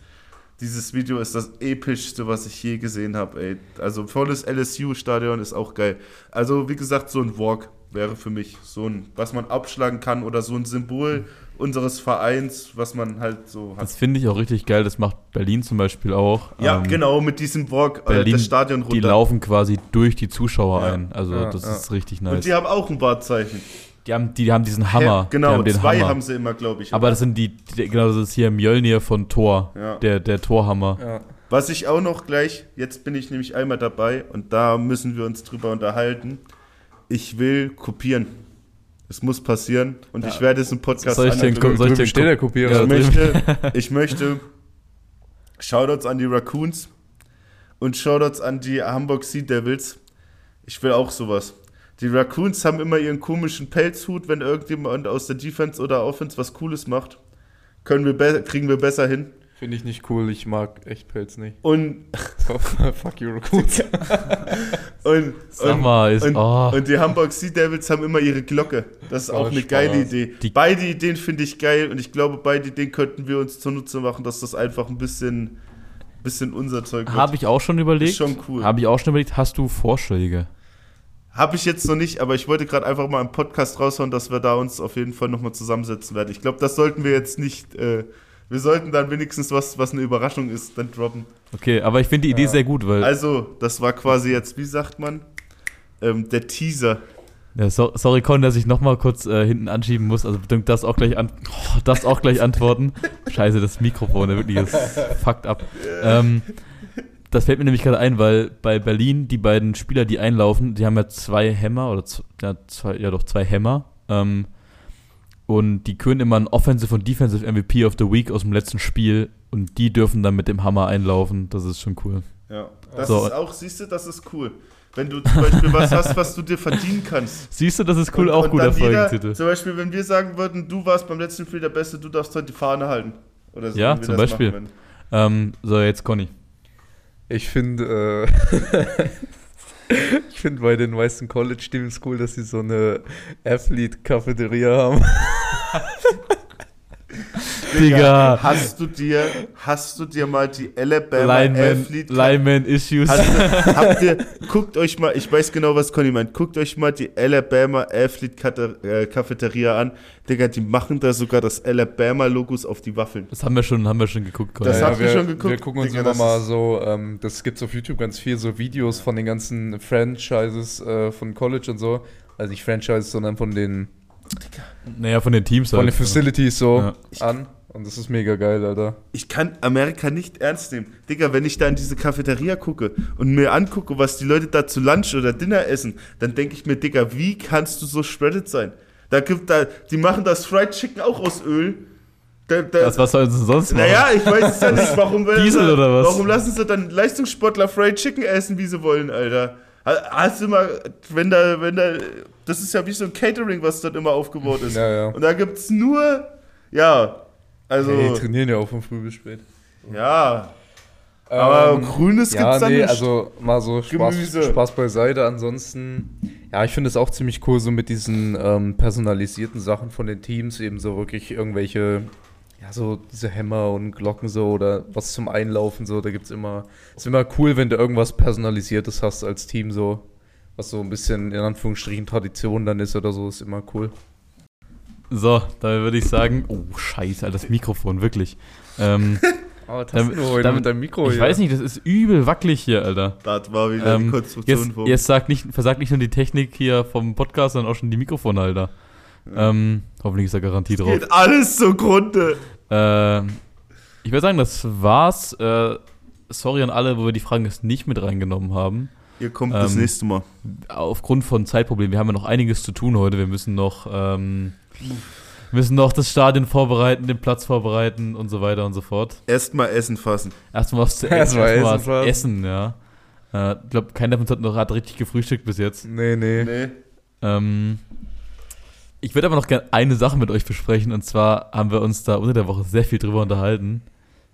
Dieses Video ist das epischste, was ich je gesehen habe, ey. Also volles LSU-Stadion ist auch geil. Also wie gesagt, so ein Walk wäre für mich so ein, was man abschlagen kann oder so ein Symbol unseres Vereins, was man halt so hat. Das finde ich auch richtig geil. Das macht Berlin zum Beispiel auch. Ja, Ähm, genau, mit diesem Walk äh, Berlin, das Stadion runter. die laufen quasi durch die Zuschauer Ja. ein. Also Ja, das ja. ist richtig Und nice. die haben auch ein Wahrzeichen. Die haben, die, die haben diesen Hammer. Ja, genau, die haben den zwei Hammer. haben sie immer, glaube ich. Aber oder? das sind die, die, genau, das ist hier Mjölnir von Thor. Ja. Der, der Torhammer. Ja. Was ich auch noch gleich, jetzt bin ich nämlich einmal dabei und da müssen wir uns drüber unterhalten. Ich will kopieren. Es muss passieren und ich werde es im Podcast Soll ich den, soll ich den steht der Kopierer. Ja, ich, möchte, ich möchte Shoutouts an die Raccoons und Shoutouts an die Hamburg Sea Devils. Ich will auch sowas. Die Raccoons haben immer ihren komischen Pelzhut, wenn irgendjemand aus der Defense oder Offense was Cooles macht. Können wir kriegen wir besser hin. Finde ich nicht cool, ich mag echt Pelz nicht. Und, Fuck you, Raccoons. und, Sag mal, ist, und, oh, und die Hamburg Sea Devils haben immer ihre Glocke. Das ist Oh, auch eine Spaß. geile Idee. Die- beide Ideen finde ich geil und ich glaube, beide Ideen könnten wir uns zunutze machen, dass das einfach ein bisschen, bisschen unser Zeug wird. habe ich auch schon überlegt. Ist schon cool. Habe ich auch schon überlegt. Hast du Vorschläge? Habe ich jetzt noch nicht, aber ich wollte gerade einfach mal im Podcast raushauen, dass wir da uns auf jeden Fall nochmal zusammensetzen werden. Ich glaube, das sollten wir jetzt nicht. Äh, wir sollten dann wenigstens was, was eine Überraschung ist, dann droppen. Okay, aber ich finde die Idee Ja. sehr gut, weil. Also, das war quasi jetzt, wie sagt man, ähm, der Teaser. Ja, so, sorry, Con, dass ich nochmal kurz äh, hinten anschieben muss. Also bitte das auch gleich an, oh, das auch gleich antworten. Scheiße, das Mikrofon, der wirklich ist fucked up. Ähm, das fällt mir nämlich gerade ein, weil bei Berlin die beiden Spieler, die einlaufen, die haben ja zwei Hämmer oder ja, zwei, ja doch zwei Hämmer. Ähm, und die küren immer einen Offensive und Defensive MVP of the Week aus dem letzten Spiel und die dürfen dann mit dem Hammer einlaufen. Das ist schon cool. Ja. Das So. ist auch, siehst du, das ist cool. Wenn du zum Beispiel was hast, was du dir verdienen kannst. Siehst du, das ist cool, Und- auch und guter Folgentitel. Zum Beispiel, wenn wir sagen würden, du warst beim letzten Spiel der Beste, du darfst heute die Fahne halten. Oder so, Ja, zum das Beispiel. machen. Ähm, so, jetzt Conny. Ich finde, äh, ich finde bei den meisten College-Teams cool, dass sie so eine Athlete-Cafeteria haben. Digga. Hast du dir, hast du dir mal die Alabama Lineman, Lineman Issues. Hast du, habt ihr, guckt euch mal, ich weiß genau, was Conny meint, guckt euch mal die Alabama Athlete äh, Cafeteria an. Digga, die machen da sogar das Alabama-Logos auf die Waffeln. Das haben wir schon, haben wir schon geguckt. Conny. Das Ja, ihr wir, schon geguckt? Wir gucken uns Digga, immer mal so, ähm, das gibt's auf YouTube ganz viel, so Videos von den ganzen Franchises äh, von College und so. Also nicht Franchises, sondern von den, naja, von den Teams von halt. den Facilities so Ja. an. Und das ist mega geil, Alter. Ich kann Amerika nicht ernst nehmen. Digga, wenn ich da in diese Cafeteria gucke und mir angucke, was die Leute da zu Lunch oder Dinner essen, dann denke ich mir, Digga, wie kannst du so shredded sein? Da gibt da, die machen das Fried Chicken auch aus Öl. Da, da, Was, was sollen sie sonst machen? naja, ich weiß es ja nicht. Warum, Diesel oder was? warum lassen sie dann Leistungssportler Fried Chicken essen, wie sie wollen, Alter? Ha- Hast du mal, wenn da, wenn da, das ist ja wie so ein Catering, was dort immer aufgebaut ist. Ja, ja. Und da gibt's nur, ja, also, Hey, die trainieren ja auch von früh bis spät. ja. Aber Ähm, Grünes ja, gibt's da nee, nicht. also mal so Spaß, Gemüse. Spaß beiseite. Ansonsten, ja, ich finde es auch ziemlich cool, so mit diesen ähm, personalisierten Sachen von den Teams, eben so wirklich irgendwelche, ja, so diese Hämmer und Glocken so oder was zum Einlaufen so. Da gibt es immer, ist immer cool, wenn du irgendwas Personalisiertes hast als Team so, was so ein bisschen in Anführungsstrichen Tradition dann ist oder so, ist immer cool. So, da würde ich sagen, oh scheiße, Alter, das Mikrofon, wirklich. Ähm, Aber was Damit- damit- deinem Mikro ich weiß nicht, das ist übel wackelig hier, Alter. das war wieder die Ähm, Konstruktion Jetzt, vom. jetzt sagt nicht, versagt nicht nur die Technik hier vom Podcast, sondern auch schon die Mikrofonhalter. Ähm, hoffentlich ist da Garantie drauf. Geht alles zugrunde. Ähm, ich würde sagen, das war's. Äh, sorry an alle, wo wir die Fragen jetzt nicht mit reingenommen haben. Ihr kommt das Ähm, nächste Mal. Aufgrund von Zeitproblemen. Wir haben ja noch einiges zu tun heute. Wir müssen noch, ähm, müssen noch das Stadion vorbereiten, den Platz vorbereiten und so weiter und so fort. Erstmal Essen fassen. Erstmal was zu Erstmal erstmal Essen fassen. essen, ja. Äh, Ich glaube, keiner von uns hat noch hat richtig gefrühstückt bis jetzt. Nee, nee. Nee. Ähm, ich würde aber noch gerne eine Sache mit euch besprechen und zwar haben wir uns da unter der Woche sehr viel drüber unterhalten.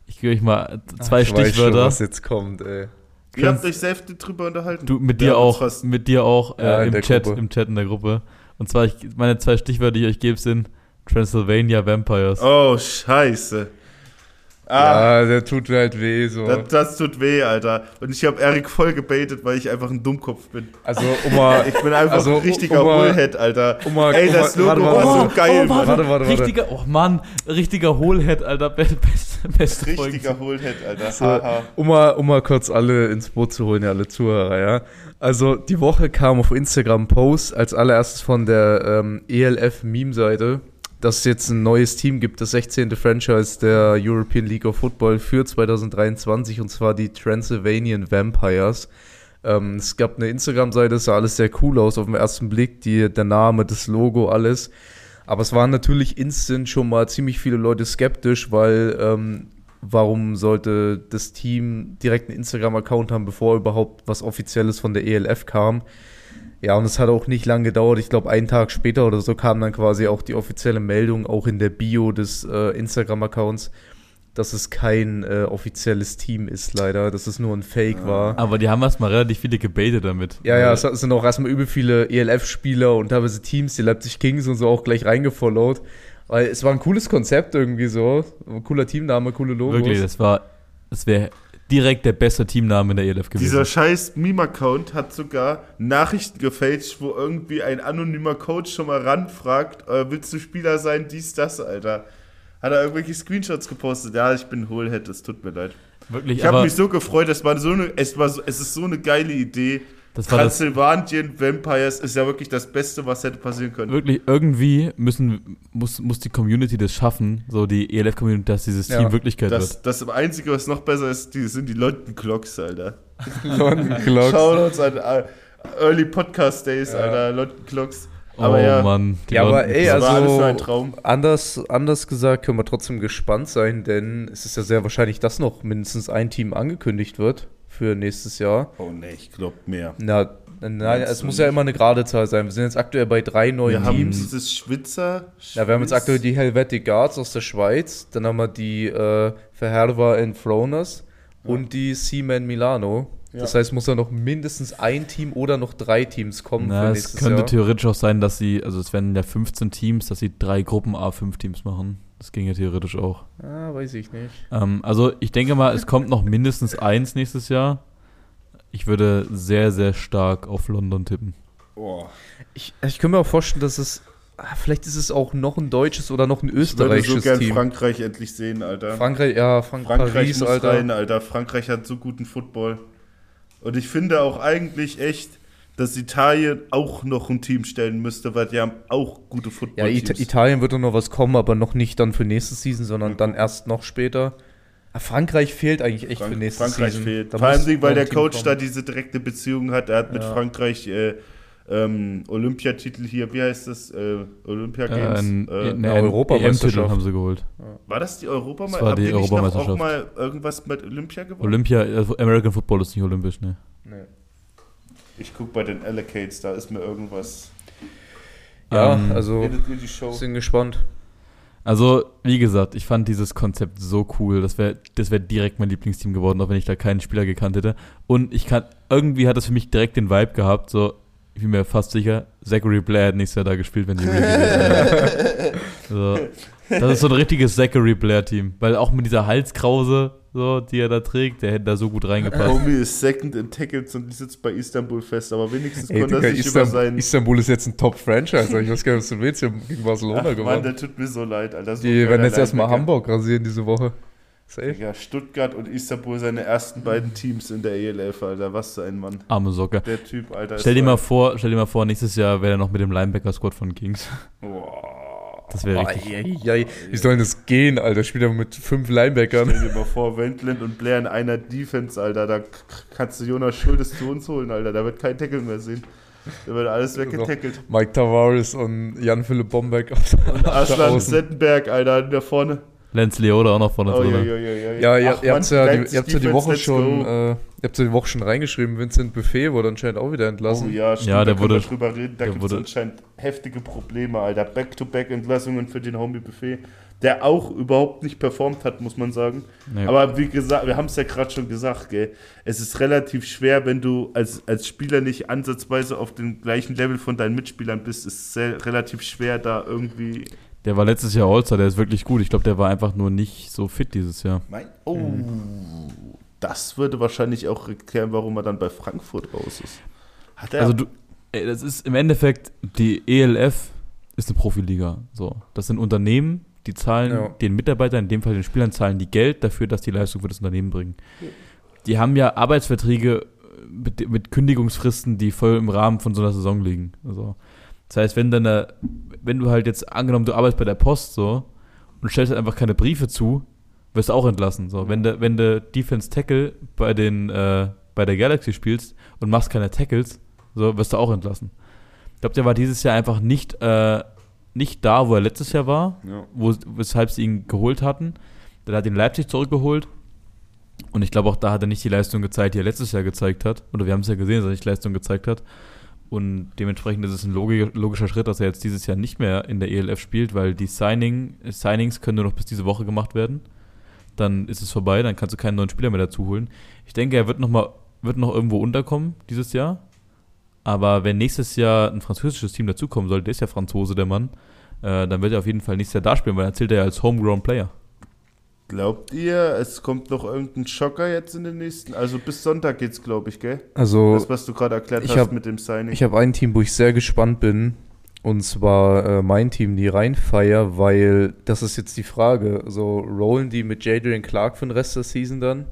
Ich gebe euch mal zwei Ich weiß schon, Stichwörter. was jetzt kommt, ey. Ihr habt euch selbst drüber unterhalten. Du mit dir auch, mit dir auch äh, Ja, im Chat, Gruppe. im Chat in der Gruppe. Und zwar ich, meine zwei Stichwörter, die ich euch gebe, sind Transylvania Vampires. Oh, scheiße. Ah, Ja, der tut mir halt weh, so. das, das tut weh, Alter. Und ich habe Erik voll gebaitet, weil ich einfach ein Dummkopf bin. Also, um mal. Ich bin einfach Also, ein richtiger mal- Bullhead, Alter. mal- Ey, um das Logo warte, war warte, so geil, oh, Mann. Warte, warte, warte. Richtiger, oh Mann, richtiger Hohlhead, Alter. Beste, beste, Richtiger. Bullhead, Alter. So, Haha. um, mal, um mal kurz alle ins Boot zu holen, ja, alle Zuhörer, ja. Also, die Woche kam auf Instagram Post als allererstes von der ähm, ELF-Meme-Seite, dass es jetzt ein neues Team gibt, das 16. Franchise der European League of Football für 2023, und zwar die Transylvanian Vampires. Ähm, es gab eine Instagram-Seite, es sah alles sehr cool aus auf den ersten Blick, die, der Name, das Logo, alles. Aber es waren natürlich instant schon mal ziemlich viele Leute skeptisch, weil ähm, warum sollte das Team direkt einen Instagram-Account haben, bevor überhaupt was Offizielles von der ELF kam? Ja, und es hat auch nicht lange gedauert. Ich glaube, einen Tag später oder so kam dann quasi auch die offizielle Meldung, auch in der Bio des äh, Instagram-Accounts, dass es kein äh, offizielles Team ist, leider, dass es nur ein Fake war. Aber die haben erstmal relativ viele gebaitet damit. Ja, ja, es sind auch erstmal übel viele ELF-Spieler und teilweise Teams, die Leipzig Kings und so auch gleich reingefollowt. Weil es war ein cooles Konzept irgendwie so. Ein cooler Teamname, coole Logos. Wirklich, das war, das wäre direkt der beste Teamname in der ELF gewesen. Dieser scheiß Meme-Account hat sogar Nachrichten gefälscht, wo irgendwie ein anonymer Coach schon mal ranfragt, äh, willst du Spieler sein, dies, das, Alter. Hat er irgendwelche Screenshots gepostet? Ja, ich bin Hohlhead, es tut mir leid. Wirklich, Ich habe mich so gefreut, es war so eine, es war so, es ist so eine geile Idee. Das war das, Transylvanien Vampires ist ja wirklich das Beste, was hätte passieren können. wirklich, irgendwie müssen, muss, muss die Community das schaffen, so die ELF-Community, dass dieses Ja, Team Wirklichkeit wird. Das, das Einzige, was noch besser ist, die sind die London Clocks, Alter. London Clocks. Shoutouts an äh, Early Podcast Days, Ja. Alter, London Clocks. Oh Aber ja, Mann. die Ja, aber ey, das war also- alles nur ein Traum. Anders, anders gesagt können wir trotzdem gespannt sein, denn es ist ja sehr wahrscheinlich, dass noch mindestens ein Team angekündigt wird für nächstes Jahr. Oh ne, ich glaub mehr. Na, nein, es muss ja immer eine gerade Zahl sein. Wir sind jetzt aktuell bei drei neuen Wir haben Teams. dieses Schwitzer. Ja, wir haben jetzt aktuell die Helvetic Guards aus der Schweiz, dann haben wir die äh, Verherva in Frohners und die Seaman Milano. Das Ja. heißt, muss da noch mindestens ein Team oder noch drei Teams kommen Na, für es könnte Jahr. theoretisch auch sein, dass sie, also es werden ja 15 Teams, dass sie drei Gruppen A5 Teams machen. Das ging ja theoretisch auch. Ah, weiß ich nicht. Ähm, also ich denke mal, es kommt noch mindestens eins nächstes Jahr. Ich würde sehr, sehr stark auf London tippen. Oh. Ich, ich kann mir auch vorstellen, dass es. ah, Vielleicht ist es auch noch ein deutsches oder noch ein Ich würde so österreichisches gern Team. Frankreich endlich sehen, Alter. Frankreich, ja, Frank Frankreich Paris, muss Alter. rein, Alter. Frankreich hat so guten Football. Und ich finde auch eigentlich echt, dass Italien auch noch ein Team stellen müsste, weil die haben auch gute Ja, Football-Teams. Ita Italien wird doch noch was kommen, aber noch nicht dann für nächste Season, sondern Mhm. dann erst noch später. Ah, Frankreich fehlt eigentlich echt Frank für nächste Frankreich Season. fehlt. Da Vor allem, weil der Team Coach da kommen. diese direkte Beziehung hat. Er hat mit Ja. Frankreich äh, ähm, Olympiatitel hier, wie heißt das? Äh, Olympia Games. ein, äh, ne, eine ein Europameisterschaft. Haben sie geholt. war das die Europameisterschaft? Das war die Haben nicht noch Europameisterschaft. auch mal irgendwas mit Olympia gewonnen? Olympia, also American Football ist nicht olympisch, ne? Nee. Ich gucke bei den Allocates, da ist mir irgendwas. Ja, Ähm, also sind gespannt. Also, wie gesagt, ich fand dieses Konzept so cool. Das wäre das wär direkt mein Lieblingsteam geworden, auch wenn ich da keinen Spieler gekannt hätte. Und ich kann, irgendwie hat das für mich direkt den Vibe gehabt, so, ich bin mir fast sicher, Zachary Blair hat nächstes Jahr da gespielt, wenn die Real gewesen wären. so, Das ist so ein richtiges Zachary Blair-Team. Weil auch mit dieser Halskrause, so, die er da trägt, der hätte da so gut reingepasst. Homie ist second in Tackles und sitzt bei Istanbul fest, aber wenigstens Ey, konnte er sich über Istanbul, seinen. Istanbul ist jetzt ein Top-Franchise. Ich weiß gar nicht, was du willst. Die haben gegen Barcelona Ach, Mann, gewonnen. der tut mir so leid, Alter. So Die werden jetzt erstmal. Hamburg rasieren diese Woche. Safe. Ja, Stuttgart und Istanbul seine ersten beiden Teams in der ELF, Alter. Was für ein Mann. Arme Socke. Der Typ, Alter. ist Stell dir mal vor, stell dir mal vor, nächstes Jahr wäre er noch mit dem Linebacker-Squad von Kings. Boah. Das wäre richtig. Eieiei. Wie soll denn das gehen, Alter? Spielt er mit fünf Linebackern. Stell dir mal vor, Wendland und Blair in einer Defense, Alter. Da kannst du Jonas Schuldes zu uns holen, Alter. Da wird kein Tackle mehr sehen. Da wird alles weggetackelt. Mike Tavares und Jan-Philipp Bombeck Aschland Außen. Settenberg, Alter, da vorne. Lance Leoda auch noch vorne Oh, drin. ja, ja, ja, ja. Ja, ihr, Ach, ihr Mann, habt ja, die, Leipzig ihr habt ja die Woche schon, äh, ihr habt ja die Woche schon reingeschrieben, Vincent Buffet wurde anscheinend auch wieder Oh entlassen. ja, stimmt, Ja, der da können wurde- wir drüber reden. Da gibt es anscheinend heftige Probleme, Alter. Back-to-Back-Entlassungen für den Homie Buffet, der auch überhaupt nicht performt hat, muss man sagen. Nee. Aber wie gesagt, wir haben es ja gerade schon gesagt, gell. Es ist relativ schwer, wenn du als, als Spieler nicht ansatzweise auf dem gleichen Level von deinen Mitspielern bist, ist es relativ schwer, da irgendwie. Der war letztes Jahr All-Star, der ist wirklich gut. Ich glaube, der war einfach nur nicht so fit dieses Jahr. Mein, oh, das würde wahrscheinlich auch erklären, warum er dann bei Frankfurt raus ist. Hat er Also du, ey, das ist im Endeffekt, die ELF ist eine Profiliga. So, das sind Unternehmen, die zahlen Ja. den Mitarbeitern, in dem Fall den Spielern, zahlen die Geld dafür, dass die Leistung für das Unternehmen bringen. Die haben ja Arbeitsverträge mit, mit Kündigungsfristen, die voll im Rahmen von so einer Saison liegen. Also, das heißt, wenn dann wenn du halt jetzt angenommen, du arbeitest bei der Post so und stellst halt einfach keine Briefe zu, wirst du auch entlassen. So, wenn du wenn Defense Tackle bei den äh, bei der Galaxy spielst und machst keine Tackles, so wirst du auch entlassen. Ich glaube, der war dieses Jahr einfach nicht äh, nicht da, wo er letztes Jahr war, ja. wo, weshalb sie ihn geholt hatten. Dann hat ihn Leipzig zurückgeholt. Und ich glaube, auch da hat er nicht die Leistung gezeigt, die er letztes Jahr gezeigt hat. Oder wir haben es ja gesehen, dass er nicht Leistung gezeigt hat. Und dementsprechend ist es ein logi- logischer Schritt, dass er jetzt dieses Jahr nicht mehr in der ELF spielt, weil die Signing, Signings können nur noch bis diese Woche gemacht werden. Dann ist es vorbei, dann kannst du keinen neuen Spieler mehr dazu holen. Ich denke, er wird noch, mal, wird noch irgendwo unterkommen dieses Jahr. Aber wenn nächstes Jahr ein französisches Team dazukommen sollte, der ist ja Franzose, der Mann, äh, dann wird er auf jeden Fall nächstes Jahr da spielen, weil er zählt er ja als Homegrown Player. Glaubt ihr, es kommt noch irgendein Schocker jetzt in den nächsten? Also bis Sonntag geht's, glaube ich, gell? Also, Das, was du gerade erklärt ich hast hab- mit dem Signing. ich habe ein Team, wo ich sehr gespannt bin. Und zwar äh, mein Team, die Rheinfire, weil das ist jetzt die Frage. So, rollen die mit Jadrian Clark für den Rest der Season dann?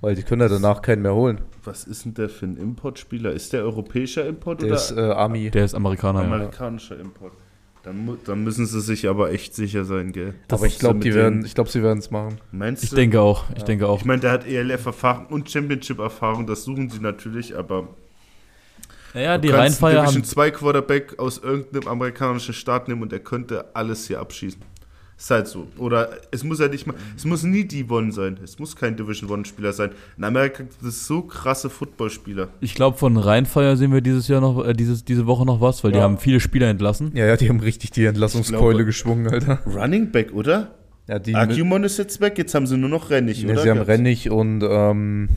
Weil die können ja danach keinen mehr holen. was ist denn der für ein Importspieler? Ist der europäischer Import Der oder ist äh, Ami. Der ist Amerikaner, ja. amerikanischer Import? Dann, dann müssen sie sich aber echt sicher sein, gell? Aber Dass ich glaube, sie die werden, ich glaube, sie werden es machen. Meinst Ich du? denke auch, ich Ja. denke auch. Ich meine, der hat ELF-Erfahrung und Championship-Erfahrung, das suchen sie natürlich, aber Naja, die du kannst einen Rheinfeier haben, Division 2 Quarterback aus irgendeinem amerikanischen Staat nehmen und er könnte alles hier abschießen. Ist halt so. Oder es muss ja nicht mal, es muss nie D1 sein. Es muss kein Division 1 Spieler sein. In Amerika gibt es so krasse Footballspieler. ich glaube, von Rheinfeier sehen wir dieses Jahr noch, äh, dieses, diese Woche noch was, weil die Ja. haben viele Spieler entlassen. Ja, ja, die haben richtig die Entlassungskeule geschwungen, Alter. Running Back, oder? Ja, die Argumon ist jetzt weg, jetzt haben sie nur noch Rennig, ne, oder? sie haben. Rennig und ähm,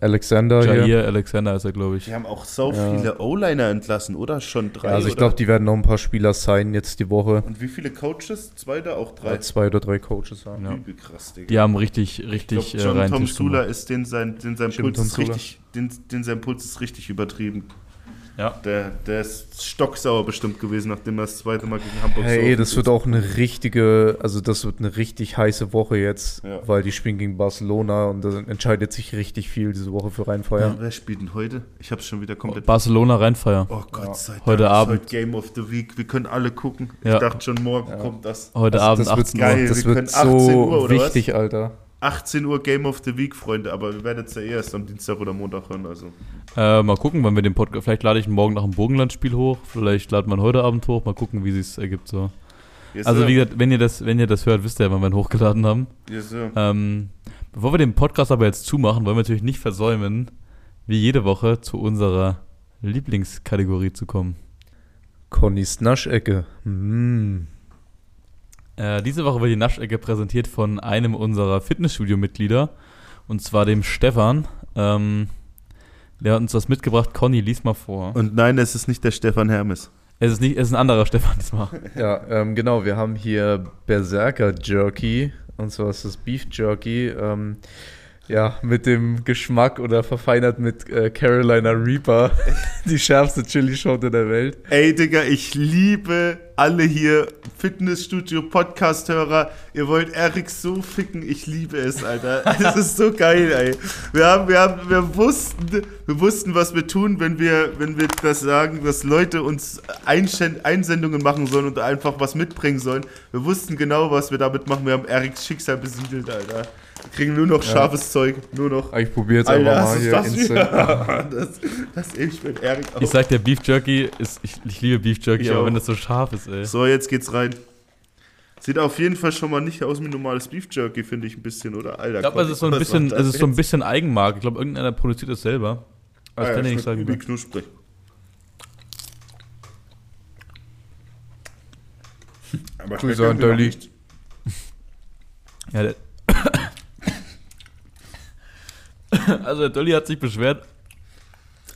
Alexander hier. Jair Alexander ist er, glaube ich. Die haben auch so Ja. viele O-Liner entlassen, oder? Schon drei. Ja, also ich oder? glaube, die werden noch ein paar Spieler sein jetzt die Woche. Und wie viele Coaches? Zwei da auch drei. Drei. Zwei oder drei Coaches haben. Ja. Übel krass, Digga. Die haben richtig, ich richtig glaube, John äh, rein Tom Sula ist, den sein, den sein Puls ist richtig, den, den sein Puls ist richtig übertrieben. Ja. Der, der ist stocksauer bestimmt gewesen, nachdem er das zweite Mal gegen Hamburg Hey, das wird auch eine richtige, also das wird eine richtig heiße Woche jetzt, Ja. weil die spielen gegen Barcelona und da entscheidet sich richtig viel diese Woche für Ja, Rheinfeier. wer spielt denn heute? Ich hab's schon wieder komplett. Barcelona Rheinfeier. Oh Gott Ja. sei Dank. Heute ist Abend. Heute Game of the Week. Wir können alle gucken. Ja. Ich dachte schon, morgen Ja. kommt das. Heute Also Abend das wird 18 geil. Uhr. Das wir wird können 18 so Uhr, oder was? wichtig, Alter. 18 Uhr Game of the Week, Freunde, aber wir werden es ja erst am Dienstag oder Montag hören. Also. Äh, mal gucken, wann wir den Podcast. Vielleicht lade ich morgen nach dem Burgenlandspiel hoch. Vielleicht laden wir ihn heute Abend hoch. Mal gucken, wie es ergibt so. Yes, Also sir. wie gesagt, wenn ihr das, wenn ihr das hört, wisst ihr ja, wann wir ihn hochgeladen haben. Yes, sir. Ähm, bevor wir den Podcast aber jetzt zumachen, wollen wir natürlich nicht versäumen, wie jede Woche zu unserer Lieblingskategorie zu kommen. Connys Naschecke. Mm. Äh, diese Woche wird die Naschecke präsentiert von einem unserer Fitnessstudio-Mitglieder. Und zwar dem Stefan. Ähm, der hat uns was mitgebracht. Conny, lies mal vor. Und nein, es ist nicht der Stefan Hermes. Es ist nicht, es ist ein anderer Stefan diesmal. Ja, ähm, genau, wir haben hier Berserker Jerky, und zwar ist das Beef Jerky, ähm, ja, mit dem Geschmack oder verfeinert mit äh, Carolina Reaper, die schärfste Chili-Schote der Welt. Ey, Digga, ich liebe alle hier Fitnessstudio-Podcast-Hörer. Ihr wollt Erik so ficken, ich liebe es, Alter. Das ist so geil, ey. Wir, haben, wir, haben, wir, wussten, wir wussten, was wir tun, wenn wir, wenn wir das sagen, dass Leute uns Einsendungen machen sollen und einfach was mitbringen sollen. Wir wussten genau, was wir damit machen. Wir haben Eriks Schicksal besiedelt, Alter. Kriegen nur noch scharfes Zeug, nur noch. Aber ich probiere jetzt Alter, einfach das mal hier das instant. Das, das ich mit Erik auch. Ich sag, der Beef Jerky ist, ich, ich liebe Beef Jerky, Ich aber auch. wenn das so scharf ist, ey. So, jetzt geht's rein. Sieht auf jeden Fall schon mal nicht aus wie normales Beef Jerky, finde ich ein bisschen, oder? Alter, Ich glaube, es ist so ein bisschen, es das ist so ein bisschen Eigenmarke. Ich glaube, irgendeiner produziert es selber. Aber Ah, ich ja, kann dir nicht sagen. übel wer. knusprig. Aber Grüße an Dolly. Ja, der also der Dolly hat sich beschwert,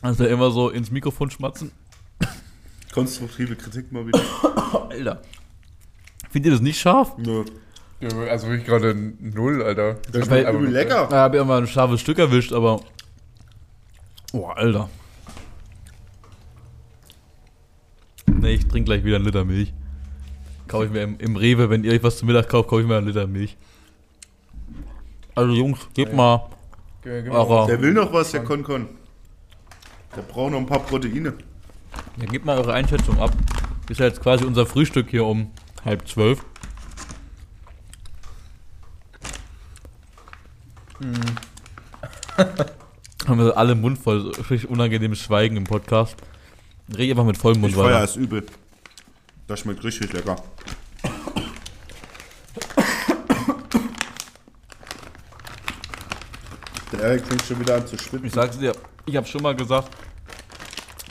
dass er immer so ins Mikrofon schmatzen. Konstruktive Kritik mal wieder. Alter. Findet ihr das nicht scharf? Nö. Also wirklich gerade null, Alter. Das schmeckt übel lecker. Da habe ich immer ein scharfes Stück erwischt, aber. Oh, Alter. Nee, ich trinke gleich wieder einen Liter Milch. Kaufe ich mir im, im Rewe, wenn ihr euch was zum Mittag kauft, kaufe ich mir einen Liter Milch. Also Jungs, gebt mal. Aber- Der will noch was, der Konkon. Der braucht noch ein paar Proteine. Ja, gebt mal eure Einschätzung ab. Ist ja jetzt quasi unser Frühstück hier um halb zwölf. Haben wir alle Mund voll, richtig unangenehmes Schweigen im Podcast. Red einfach mit vollem Mund Ich weiter. es übel. Das schmeckt richtig lecker. Erik fängt schon wieder an zu schwitzen. Ich sag's dir, ich habe schon mal gesagt,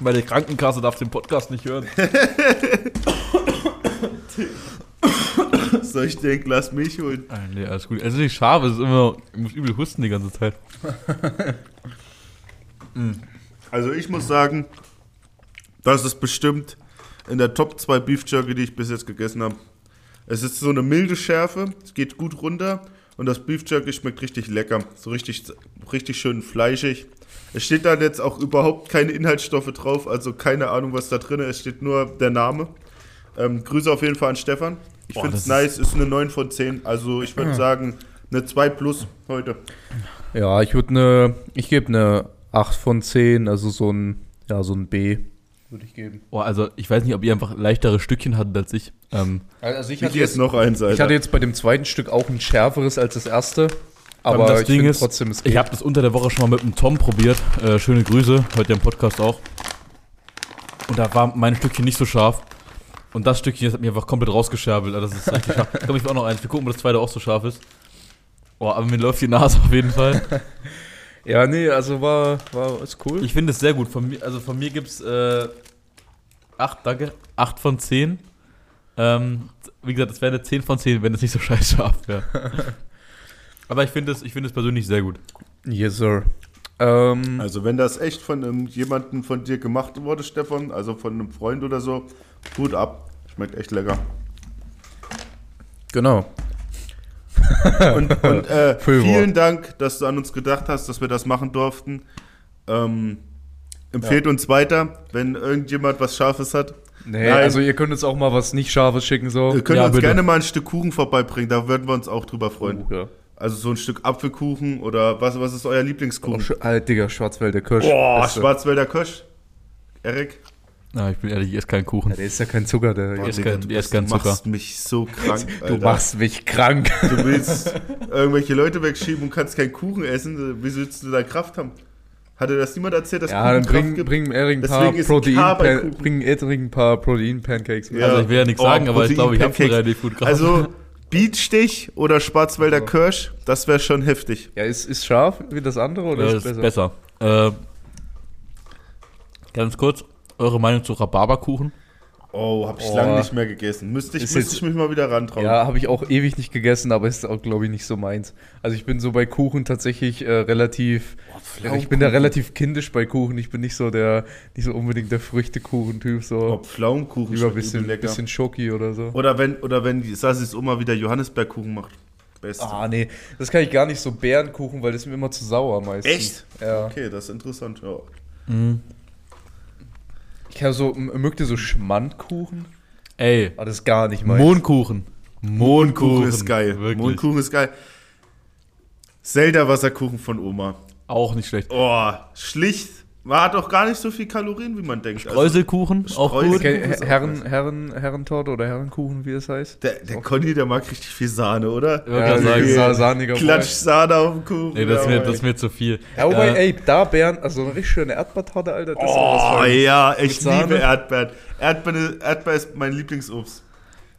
bei der Krankenkasse darf den Podcast nicht hören. Soll ich dir ein Glas Milch holen? Ah, nee, alles gut. Es ist nicht scharf, es ist immer, ich muss übel husten die ganze Zeit. Also ich muss sagen, das ist bestimmt in der Top 2 Beef Jerky, die ich bis jetzt gegessen habe. Es ist so eine milde Schärfe, es geht gut runter und das Beef Jerky schmeckt richtig lecker, so richtig, richtig schön fleischig. Es steht da jetzt auch überhaupt keine Inhaltsstoffe drauf, also keine Ahnung, was da drin ist, es steht nur der Name. Ähm, Grüße auf jeden Fall an Stefan. Ich finde es nice, ist eine 9 von 10, also ich würde sagen eine 2 plus heute. Ja, ich würde eine, ich gebe eine 8 von 10, also so ein, ja, so ein B würde ich geben. Oh, also ich weiß nicht, ob ihr einfach leichtere Stückchen hattet als ich. Ähm, Also ich Ich jetzt noch eins, Alter. ich hatte jetzt bei dem zweiten Stück auch ein schärferes als das erste, aber das ich Ding ist, trotzdem, es Ich geht. habe das unter der Woche schon mal mit dem Tom probiert. Äh, schöne Grüße, ihr im Podcast auch. Und da war mein Stückchen nicht so scharf. Und das Stückchen das hat mir einfach komplett rausgescherbelt. Also Das ist richtig scharf. Ich glaube, ich will auch noch eins. Wir gucken, ob das zweite auch so scharf ist. Boah, aber mir läuft die Nase auf jeden Fall. Ja, nee, also war, war ist cool. Ich finde es sehr gut. Von mir, also von mir gibt es äh, 8, danke, 8 von 10. Ähm, wie gesagt, es wäre eine 10 von 10, wenn es nicht so scheiß scharf wäre. aber ich finde es, es persönlich sehr gut. yes, sir. Ähm, Also wenn das echt von einem, jemandem von dir gemacht wurde, Stefan, also von einem Freund oder so, Hut ab. Schmeckt echt lecker. genau. Und, und äh, vielen Dank, dass du an uns gedacht hast, dass wir das machen durften. Ähm, empfehlt uns weiter, wenn irgendjemand was Scharfes hat. Nee, Nein. also ihr könnt uns auch mal was nicht Scharfes schicken, so. Ihr könnt Ja, uns bitte. gerne mal ein Stück Kuchen vorbeibringen, da würden wir uns auch drüber freuen. Oh, ja. Also so ein Stück Apfelkuchen oder was, was ist euer Oh, Lieblingskuchen? Alter, Digga, Schwarzwälder Kirsch. Boah. Schwarzwälder Kirsch. Erik? Ja, ich bin ehrlich, ich esse keinen Kuchen. Ja, der ist ja kein Zucker, der. Boah, ist kein- du, ist bist- kein du Zucker. machst mich so krank, Alter. Du machst mich krank. Du willst irgendwelche Leute wegschieben und kannst keinen Kuchen essen. Wie willst du da Kraft haben? Hatte das niemand erzählt, dass Ja, Kuchen dann Kraft bring, gibt? bring Erik ein paar Deswegen ist ein Protein, bring Erik ein paar Protein-Pancakes mit. Ja. Also ich will ja nichts Oh, sagen, aber ich glaube, ich habe schon Protein-Pancakes. relativ gut gerade. Also Beatstich oder Schwarzwälder Kirsch, das wäre schon heftig. Ja, ist, ist scharf wie das andere oder Ja, ist es ist besser? besser. Äh, ganz kurz, eure Meinung zu Rhabarberkuchen? Oh, hab ich Oh. lange nicht mehr gegessen. Müsste ich, Ist müsste jetzt- ich mich mal wieder rantrauen. Ja, habe ich auch ewig nicht gegessen, aber ist auch, glaube ich, nicht so meins. Also ich bin so bei Kuchen tatsächlich äh, relativ, ja, ich bin da relativ kindisch bei Kuchen. Ich bin nicht so der, nicht so unbedingt der Früchtekuchen-Typ, Oh, so Pflaumenkuchen lieber ein bisschen, bisschen Schoki oder so. Oder wenn, oder wenn die Sassis Oma wieder Johannisbeerkuchen macht. Beste. Ah, nee, das kann ich gar nicht so Bärenkuchen, weil das ist mir immer zu sauer meistens. Echt? Ja. Okay, das ist interessant. Ja. Ich habe so, mögt ihr so Schmandkuchen? Ey, Ah, das ist gar nicht meins. Mondkuchen. Mondkuchen ist geil. Wirklich. Mondkuchen ist geil. Zelda-Wasserkuchen von Oma. Auch nicht schlecht. Oh, schlicht. Man hat auch gar nicht so viel Kalorien, wie man denkt. Also, Streuselkuchen, auch Streusel- gut. Ist auch Herren. Herren, Herrentorte oder Herrenkuchen, wie es heißt? der, der Conny, der mag richtig viel Sahne, oder? Gerade Ja, sagen. Klatsch Sahne auf dem Kuchen. nee, das ist, mir, Ja, das ist mir zu viel. Ja, wobei, Äh, ey, da Bären, also eine richtig schöne Erdbeertorte, Alter, das ist Oh Feines. ja, ich liebe Erdbeeren. Erdbeeren. Erdbeer ist mein Lieblingsobst.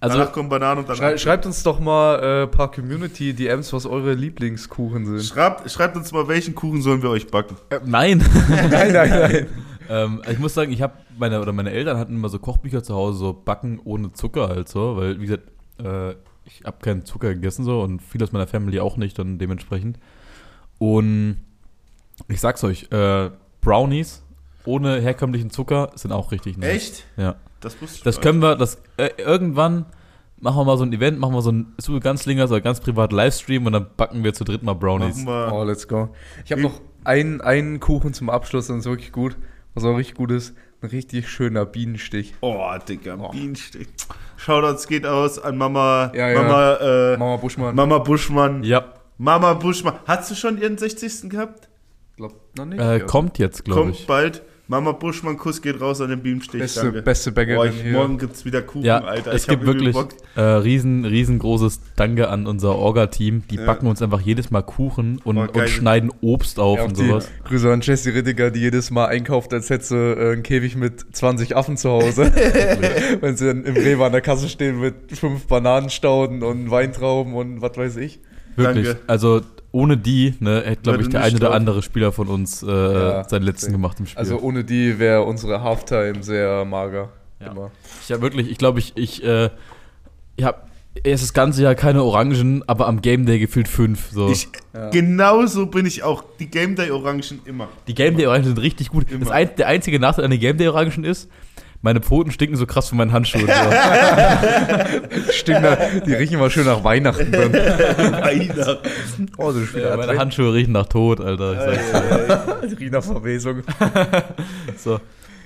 Also, danach kommen Bananen und dann Schrei, schreibt uns doch mal äh, ein paar Community-DMs, was eure Lieblingskuchen sind. Schreibt, schreibt uns mal, welchen Kuchen sollen wir euch backen. äh, nein. nein, nein, nein. ähm, ich muss sagen, ich habe meine oder meine Eltern hatten immer so Kochbücher zu Hause, so Backen ohne Zucker halt so, weil wie gesagt, äh, ich habe keinen Zucker gegessen so und viele aus meiner Family auch nicht dann dementsprechend. Und ich sag's euch, äh, Brownies ohne herkömmlichen Zucker sind auch richtig nice. Echt? Ja. Das wusste ich Das können wir, das äh, irgendwann machen wir mal so ein Event, machen wir so ein super ganz Lingers oder ganz privat Livestream und dann backen wir zu dritt mal. Brownies. Oh, let's go. Ich habe noch einen, einen Kuchen zum Abschluss, das ist wirklich gut. Was auch richtig gut ist, ein richtig schöner Bienenstich. Oh, Digga, Oh. Bienenstich. Shoutouts geht aus an Mama, Ja, ja. Mama, äh, Mama Buschmann. Mama Buschmann. Ja, Mama Buschmann. Hast du schon ihren 60. gehabt? Glaub, noch nicht. äh, kommt jetzt, glaube Kommt ich. bald. Mama Buschmann, Kuss geht raus an den Bienenstich. Beste, danke. beste Bäckerin Boah, ich, hier. morgen gibt's wieder Kuchen, Ja, Alter. es ich gibt wirklich äh, riesen, riesengroßes Danke an unser Orga-Team. Die Ja. backen uns einfach jedes Mal Kuchen und, Oh, und schneiden Obst auf Ja, und die sowas. Grüße an Jessie Rittiger, die jedes Mal einkauft, als hätte sie äh, einen Käfig mit 20 Affen zu Hause. Wenn sie dann im Rewe an der Kasse stehen mit fünf Bananenstauden und Weintrauben und was weiß ich. Wirklich. Danke. Also ohne die, ne, hätte, glaube ich, der eine oder andere Spieler von uns äh, Ja, seinen letzten deswegen. gemacht im Spiel. Also ohne die wäre unsere Halftime sehr mager. Ja. Immer. Ich habe wirklich, ich glaube, ich, ich, äh, ich habe erst das ganze Jahr keine Orangen, aber am Game Day gefühlt fünf. So. Ich, Ja. Genauso bin ich auch. Die Game Day Orangen immer. die Game Day Orangen sind richtig gut. Ein, der einzige Nachteil an den Game Day Orangen ist, meine Pfoten stinken so krass von meinen Handschuhen. So. Stimmt, die riechen immer schön nach Weihnachten dann. Weihnachten. Oh, ist ja, meine Handschuhe riechen nach Tod, Alter. Ich sag's. Die riechen nach Verwesung. so.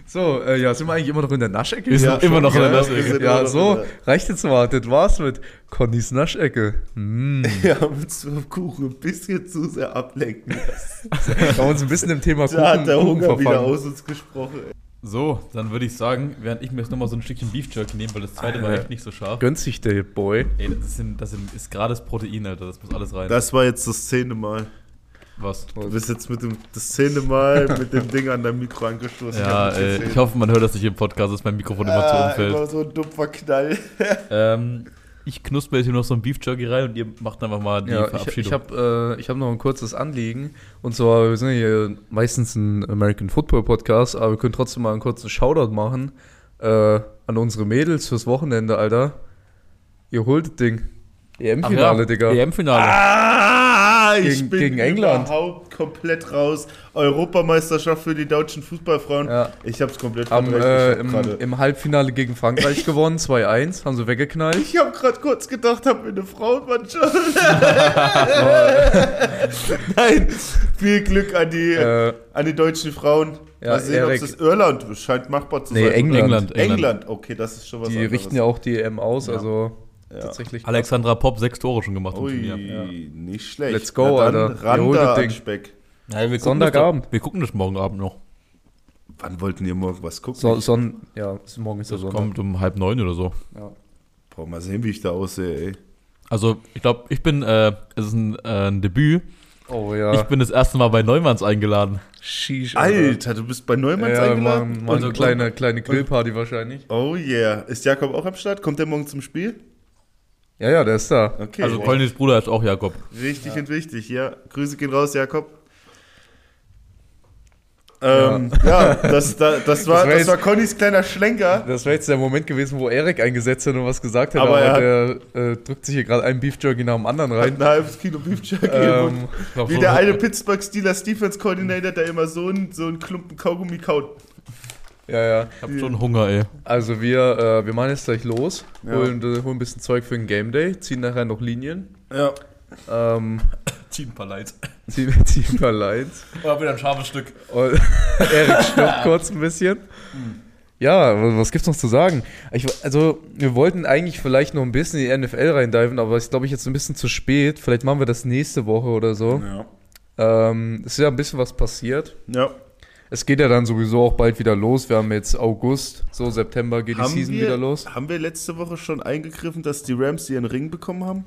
So, äh, ja, sind wir eigentlich immer noch in der Naschecke? Wir sind immer noch in der Ja, Naschecke. Ja, so, reicht jetzt mal. Das war's mit Connys Naschecke. Mm. Wir haben uns vom Kuchen ein bisschen zu sehr ablenken lassen. Wir haben uns ein bisschen im Thema Da hat der Kuchen, Kuchen Hunger wieder aus uns gesprochen. ey. So, dann würde ich sagen, während ich mir jetzt nochmal so ein Stückchen Beef Jerky nehme, weil das zweite war Alter. echt nicht so scharf. Gönnt sich der Boy. Ey, das, sind, das sind, ist gerade das Protein, Alter. Das muss alles rein. Das war jetzt das zehnte Mal. Was? Du bist jetzt mit dem, das zehnte Mal mit dem Ding an dein Mikro angestoßen. Ja, nicht ey, gesehen. ich hoffe, man hört das nicht im Podcast, dass mein Mikrofon immer zu ah, umfällt. immer so ein dumpfer Knall. Ähm, ich knusper jetzt hier noch so ein Beef Jerky rein und ihr macht einfach mal die Ja, ich, Verabschiedung. ich habe äh, ich hab noch ein kurzes Anliegen. Und zwar, wir sind ja hier meistens ein American Football Podcast, aber wir können trotzdem mal einen kurzen Shoutout machen äh, an unsere Mädels fürs Wochenende, Alter. Ihr holt das Ding. EM-Finale, ja, Digga. EM-Finale. Ah, ich Gegen- bin gegen England. überhaupt komplett raus. Europameisterschaft für die deutschen Fußballfrauen. Ja. Ich hab's komplett verdrängt. äh, hab im, gerade im Halbfinale gegen Frankreich gewonnen, 2-1, haben sie weggeknallt. ich hab grad kurz gedacht, haben wir eine Frauenmannschaft. Nein, viel Glück an die, Äh, an die deutschen Frauen. ja, Mal sehen, ob Erik- es Irland scheint machbar zu Nee, sein. England. England. England, okay, das ist schon was die anderes. richten ja auch die EM aus, Ja. also Ja. tatsächlich. Alexandra Popp sechs Tore schon gemacht im Ui, Turnier. nicht schlecht. Let's go, Na dann Alter. Ran das da Ding. Speck. Ja, wir Sonntagabend. Wir gucken das morgen Abend noch. Wann wollten ihr morgen was gucken? So, Son ja, morgen ist der Das Sonntag. kommt um halb neun oder so. Ja. Boah, mal sehen, wie ich da aussehe, ey. Also, ich glaube, ich bin, äh, es ist ein, äh, ein Debüt. Oh Ich ja. bin das erste Mal bei Neumanns eingeladen. Sheesh, Alter, du bist bei Neumanns Ja, eingeladen? machen, machen Also, eine kleine, kleine Grillparty wahrscheinlich. Oh yeah. Ist Jakob auch am Start? Kommt der morgen zum Spiel? Ja, ja, der ist da. Okay. Also, Collins Bruder ist auch Jakob. Richtig und wichtig, ja. Grüße gehen raus, Jakob. Ähm, ja, das, da, das, war, Das war das jetzt- war Connys kleiner Schlenker. Das wäre jetzt der Moment gewesen, wo Erik eingesetzt hat und was gesagt hat, Aber aber, er der äh, drückt sich hier gerade einen Beef Jerky nach dem anderen Hat rein. ein halbes Kilo Beef Jerky Ähm, Wie so- der eine Pittsburgh Steelers Defense Coordinator, der immer so einen so einen Klumpen Kaugummi kaut. Ja, ja. Ich hab schon Hunger, ey. Also wir, äh, wir machen jetzt gleich los, Ja. holen, äh, holen ein bisschen Zeug für den Game Day, ziehen nachher noch Linien, Ja. ähm, Zieh ein paar Lights. ziehen, ziehen ein paar Lines. Oder wieder ein scharfes Stück. Und Erik stirbt kurz ein bisschen. Ja, wa- was gibt's noch zu sagen? Ich, also, wir wollten eigentlich vielleicht noch ein bisschen in die NFL reindiven, aber ist, glaube ich, jetzt ein bisschen zu spät. Vielleicht machen wir das nächste Woche oder so. Ja. Ähm, es ist ja ein bisschen was passiert. ja. Es geht ja dann sowieso auch bald wieder los. Wir haben jetzt August, so September geht die Season wieder los. haben wir letzte Woche schon eingegriffen, dass die Rams ihren Ring bekommen haben?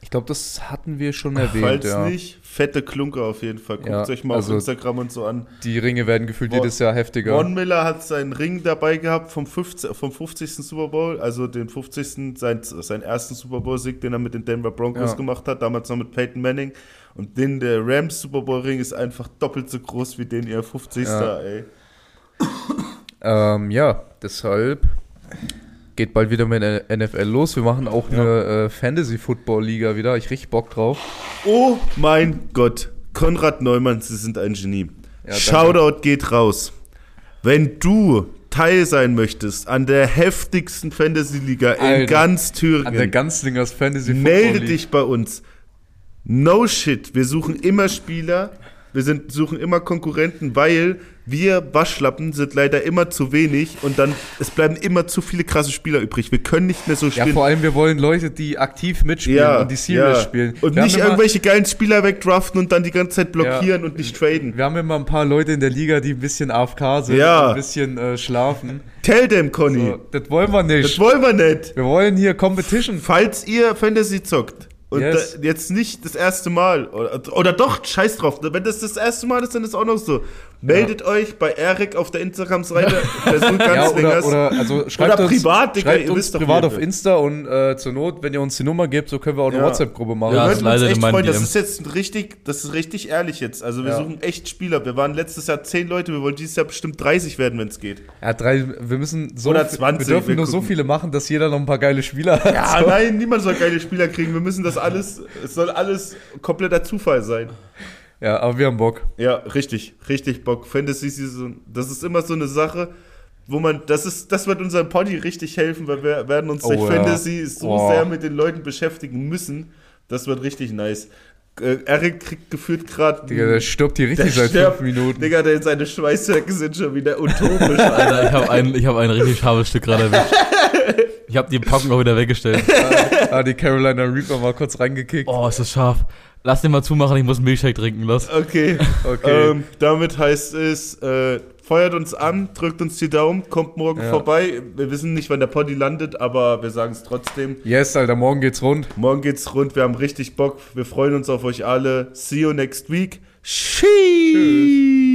Ich glaube, das hatten wir schon erwähnt, Falls ja. nicht, fette Klunker auf jeden Fall. Guckt Ja, euch mal also- auf Instagram und so an. Die Ringe werden gefühlt jedes Jahr heftiger. Von Miller hat seinen Ring dabei gehabt vom, 15, vom 50. Super Bowl, also den 50. Sein, seinen ersten Super Bowl-Sieg, den er mit den Denver Broncos Ja. gemacht hat, damals noch mit Peyton Manning. Und den der Rams Super Bowl-Ring ist einfach doppelt so groß wie den ihr 50. Ja. ey. Ähm, ja, deshalb geht bald wieder mit der NFL los. Wir machen auch eine äh, Fantasy-Football-Liga wieder. Ich richtig Bock drauf. Oh mein Gott, Konrad Neumann, Sie sind ein Genie. danke. Shoutout geht raus. Wenn du Teil sein möchtest an der heftigsten Fantasy-Liga in Alter, ganz An der Thüringen, Ganzlingers Fantasy melde dich bei uns. No shit, wir suchen immer Spieler, wir sind, suchen immer Konkurrenten, weil wir Waschlappen sind leider immer zu wenig und dann, es bleiben immer zu viele krasse Spieler übrig. Wir können nicht mehr so Ja, spielen. vor allem, wir wollen Leute, die aktiv mitspielen und die serious spielen. Und wir nicht irgendwelche geilen Spieler wegdraften und dann die ganze Zeit blockieren und nicht traden. Wir haben immer ein paar Leute in der Liga, die ein bisschen AFK sind Ja. und ein bisschen äh, schlafen. Tell them, Conny. So, das wollen wir Das nicht. wollen wir nicht. Wir wollen hier Competition. Falls ihr Fantasy zockt und Yes. da, jetzt nicht das erste Mal oder, oder doch, scheiß drauf, wenn das das erste Mal ist, dann ist auch noch so. Meldet euch bei Erik auf der Instagram-Seite der Ja, oder, oder, also schreibt Oder uns, privat, Digga, schreibt ihr uns wisst doch, privat auf Insta und äh, zur Not, wenn ihr uns die Nummer gebt, so können wir auch eine Ja. WhatsApp-Gruppe machen. wir Ja, würden uns leider echt freuen. Das ist jetzt richtig, das ist richtig ehrlich jetzt. Also wir Ja. suchen echt Spieler. Wir waren letztes Jahr 10 Leute, wir wollen dieses Jahr bestimmt 30 werden, wenn es geht. Ja, drei, wir müssen so, Oder viel- 20, wir dürfen wir nur so gucken. viele machen, dass jeder noch ein paar geile Spieler hat. Ja, so. nein, niemand soll geile Spieler kriegen. Wir müssen das alles, es soll alles kompletter Zufall sein. Ja, aber wir haben Bock. Ja, richtig, richtig Bock. Fantasy Season, das ist immer so eine Sache, wo man, das ist, das wird unserem Poddy richtig helfen, weil wir werden uns Oh, durch ja. Fantasy so Oh. sehr mit den Leuten beschäftigen müssen. Das wird richtig nice. Äh, Eric kriegt gefühlt gerade. Digga, der stirbt hier richtig seit stirbt. fünf Minuten. Digga, der, seine Schweißwerke sind schon wieder utopisch. Alter. Ich habe ein, ich hab ein richtig scharfes Stück gerade erwischt. Ich habe die Packung auch wieder weggestellt. ah, die Carolina Reaper mal kurz reingekickt. Oh, ist das scharf. Lass den mal zumachen, ich muss einen Milchshake trinken. Los. Okay. Okay. Ähm, damit heißt es, äh, feuert uns an, drückt uns die Daumen, kommt morgen Ja. vorbei. Wir wissen nicht, wann der Poddy landet, aber wir sagen es trotzdem. Yes, Alter, morgen geht's rund. Morgen geht's rund, wir haben richtig Bock. Wir freuen uns auf euch alle. See you next week. Tschüss.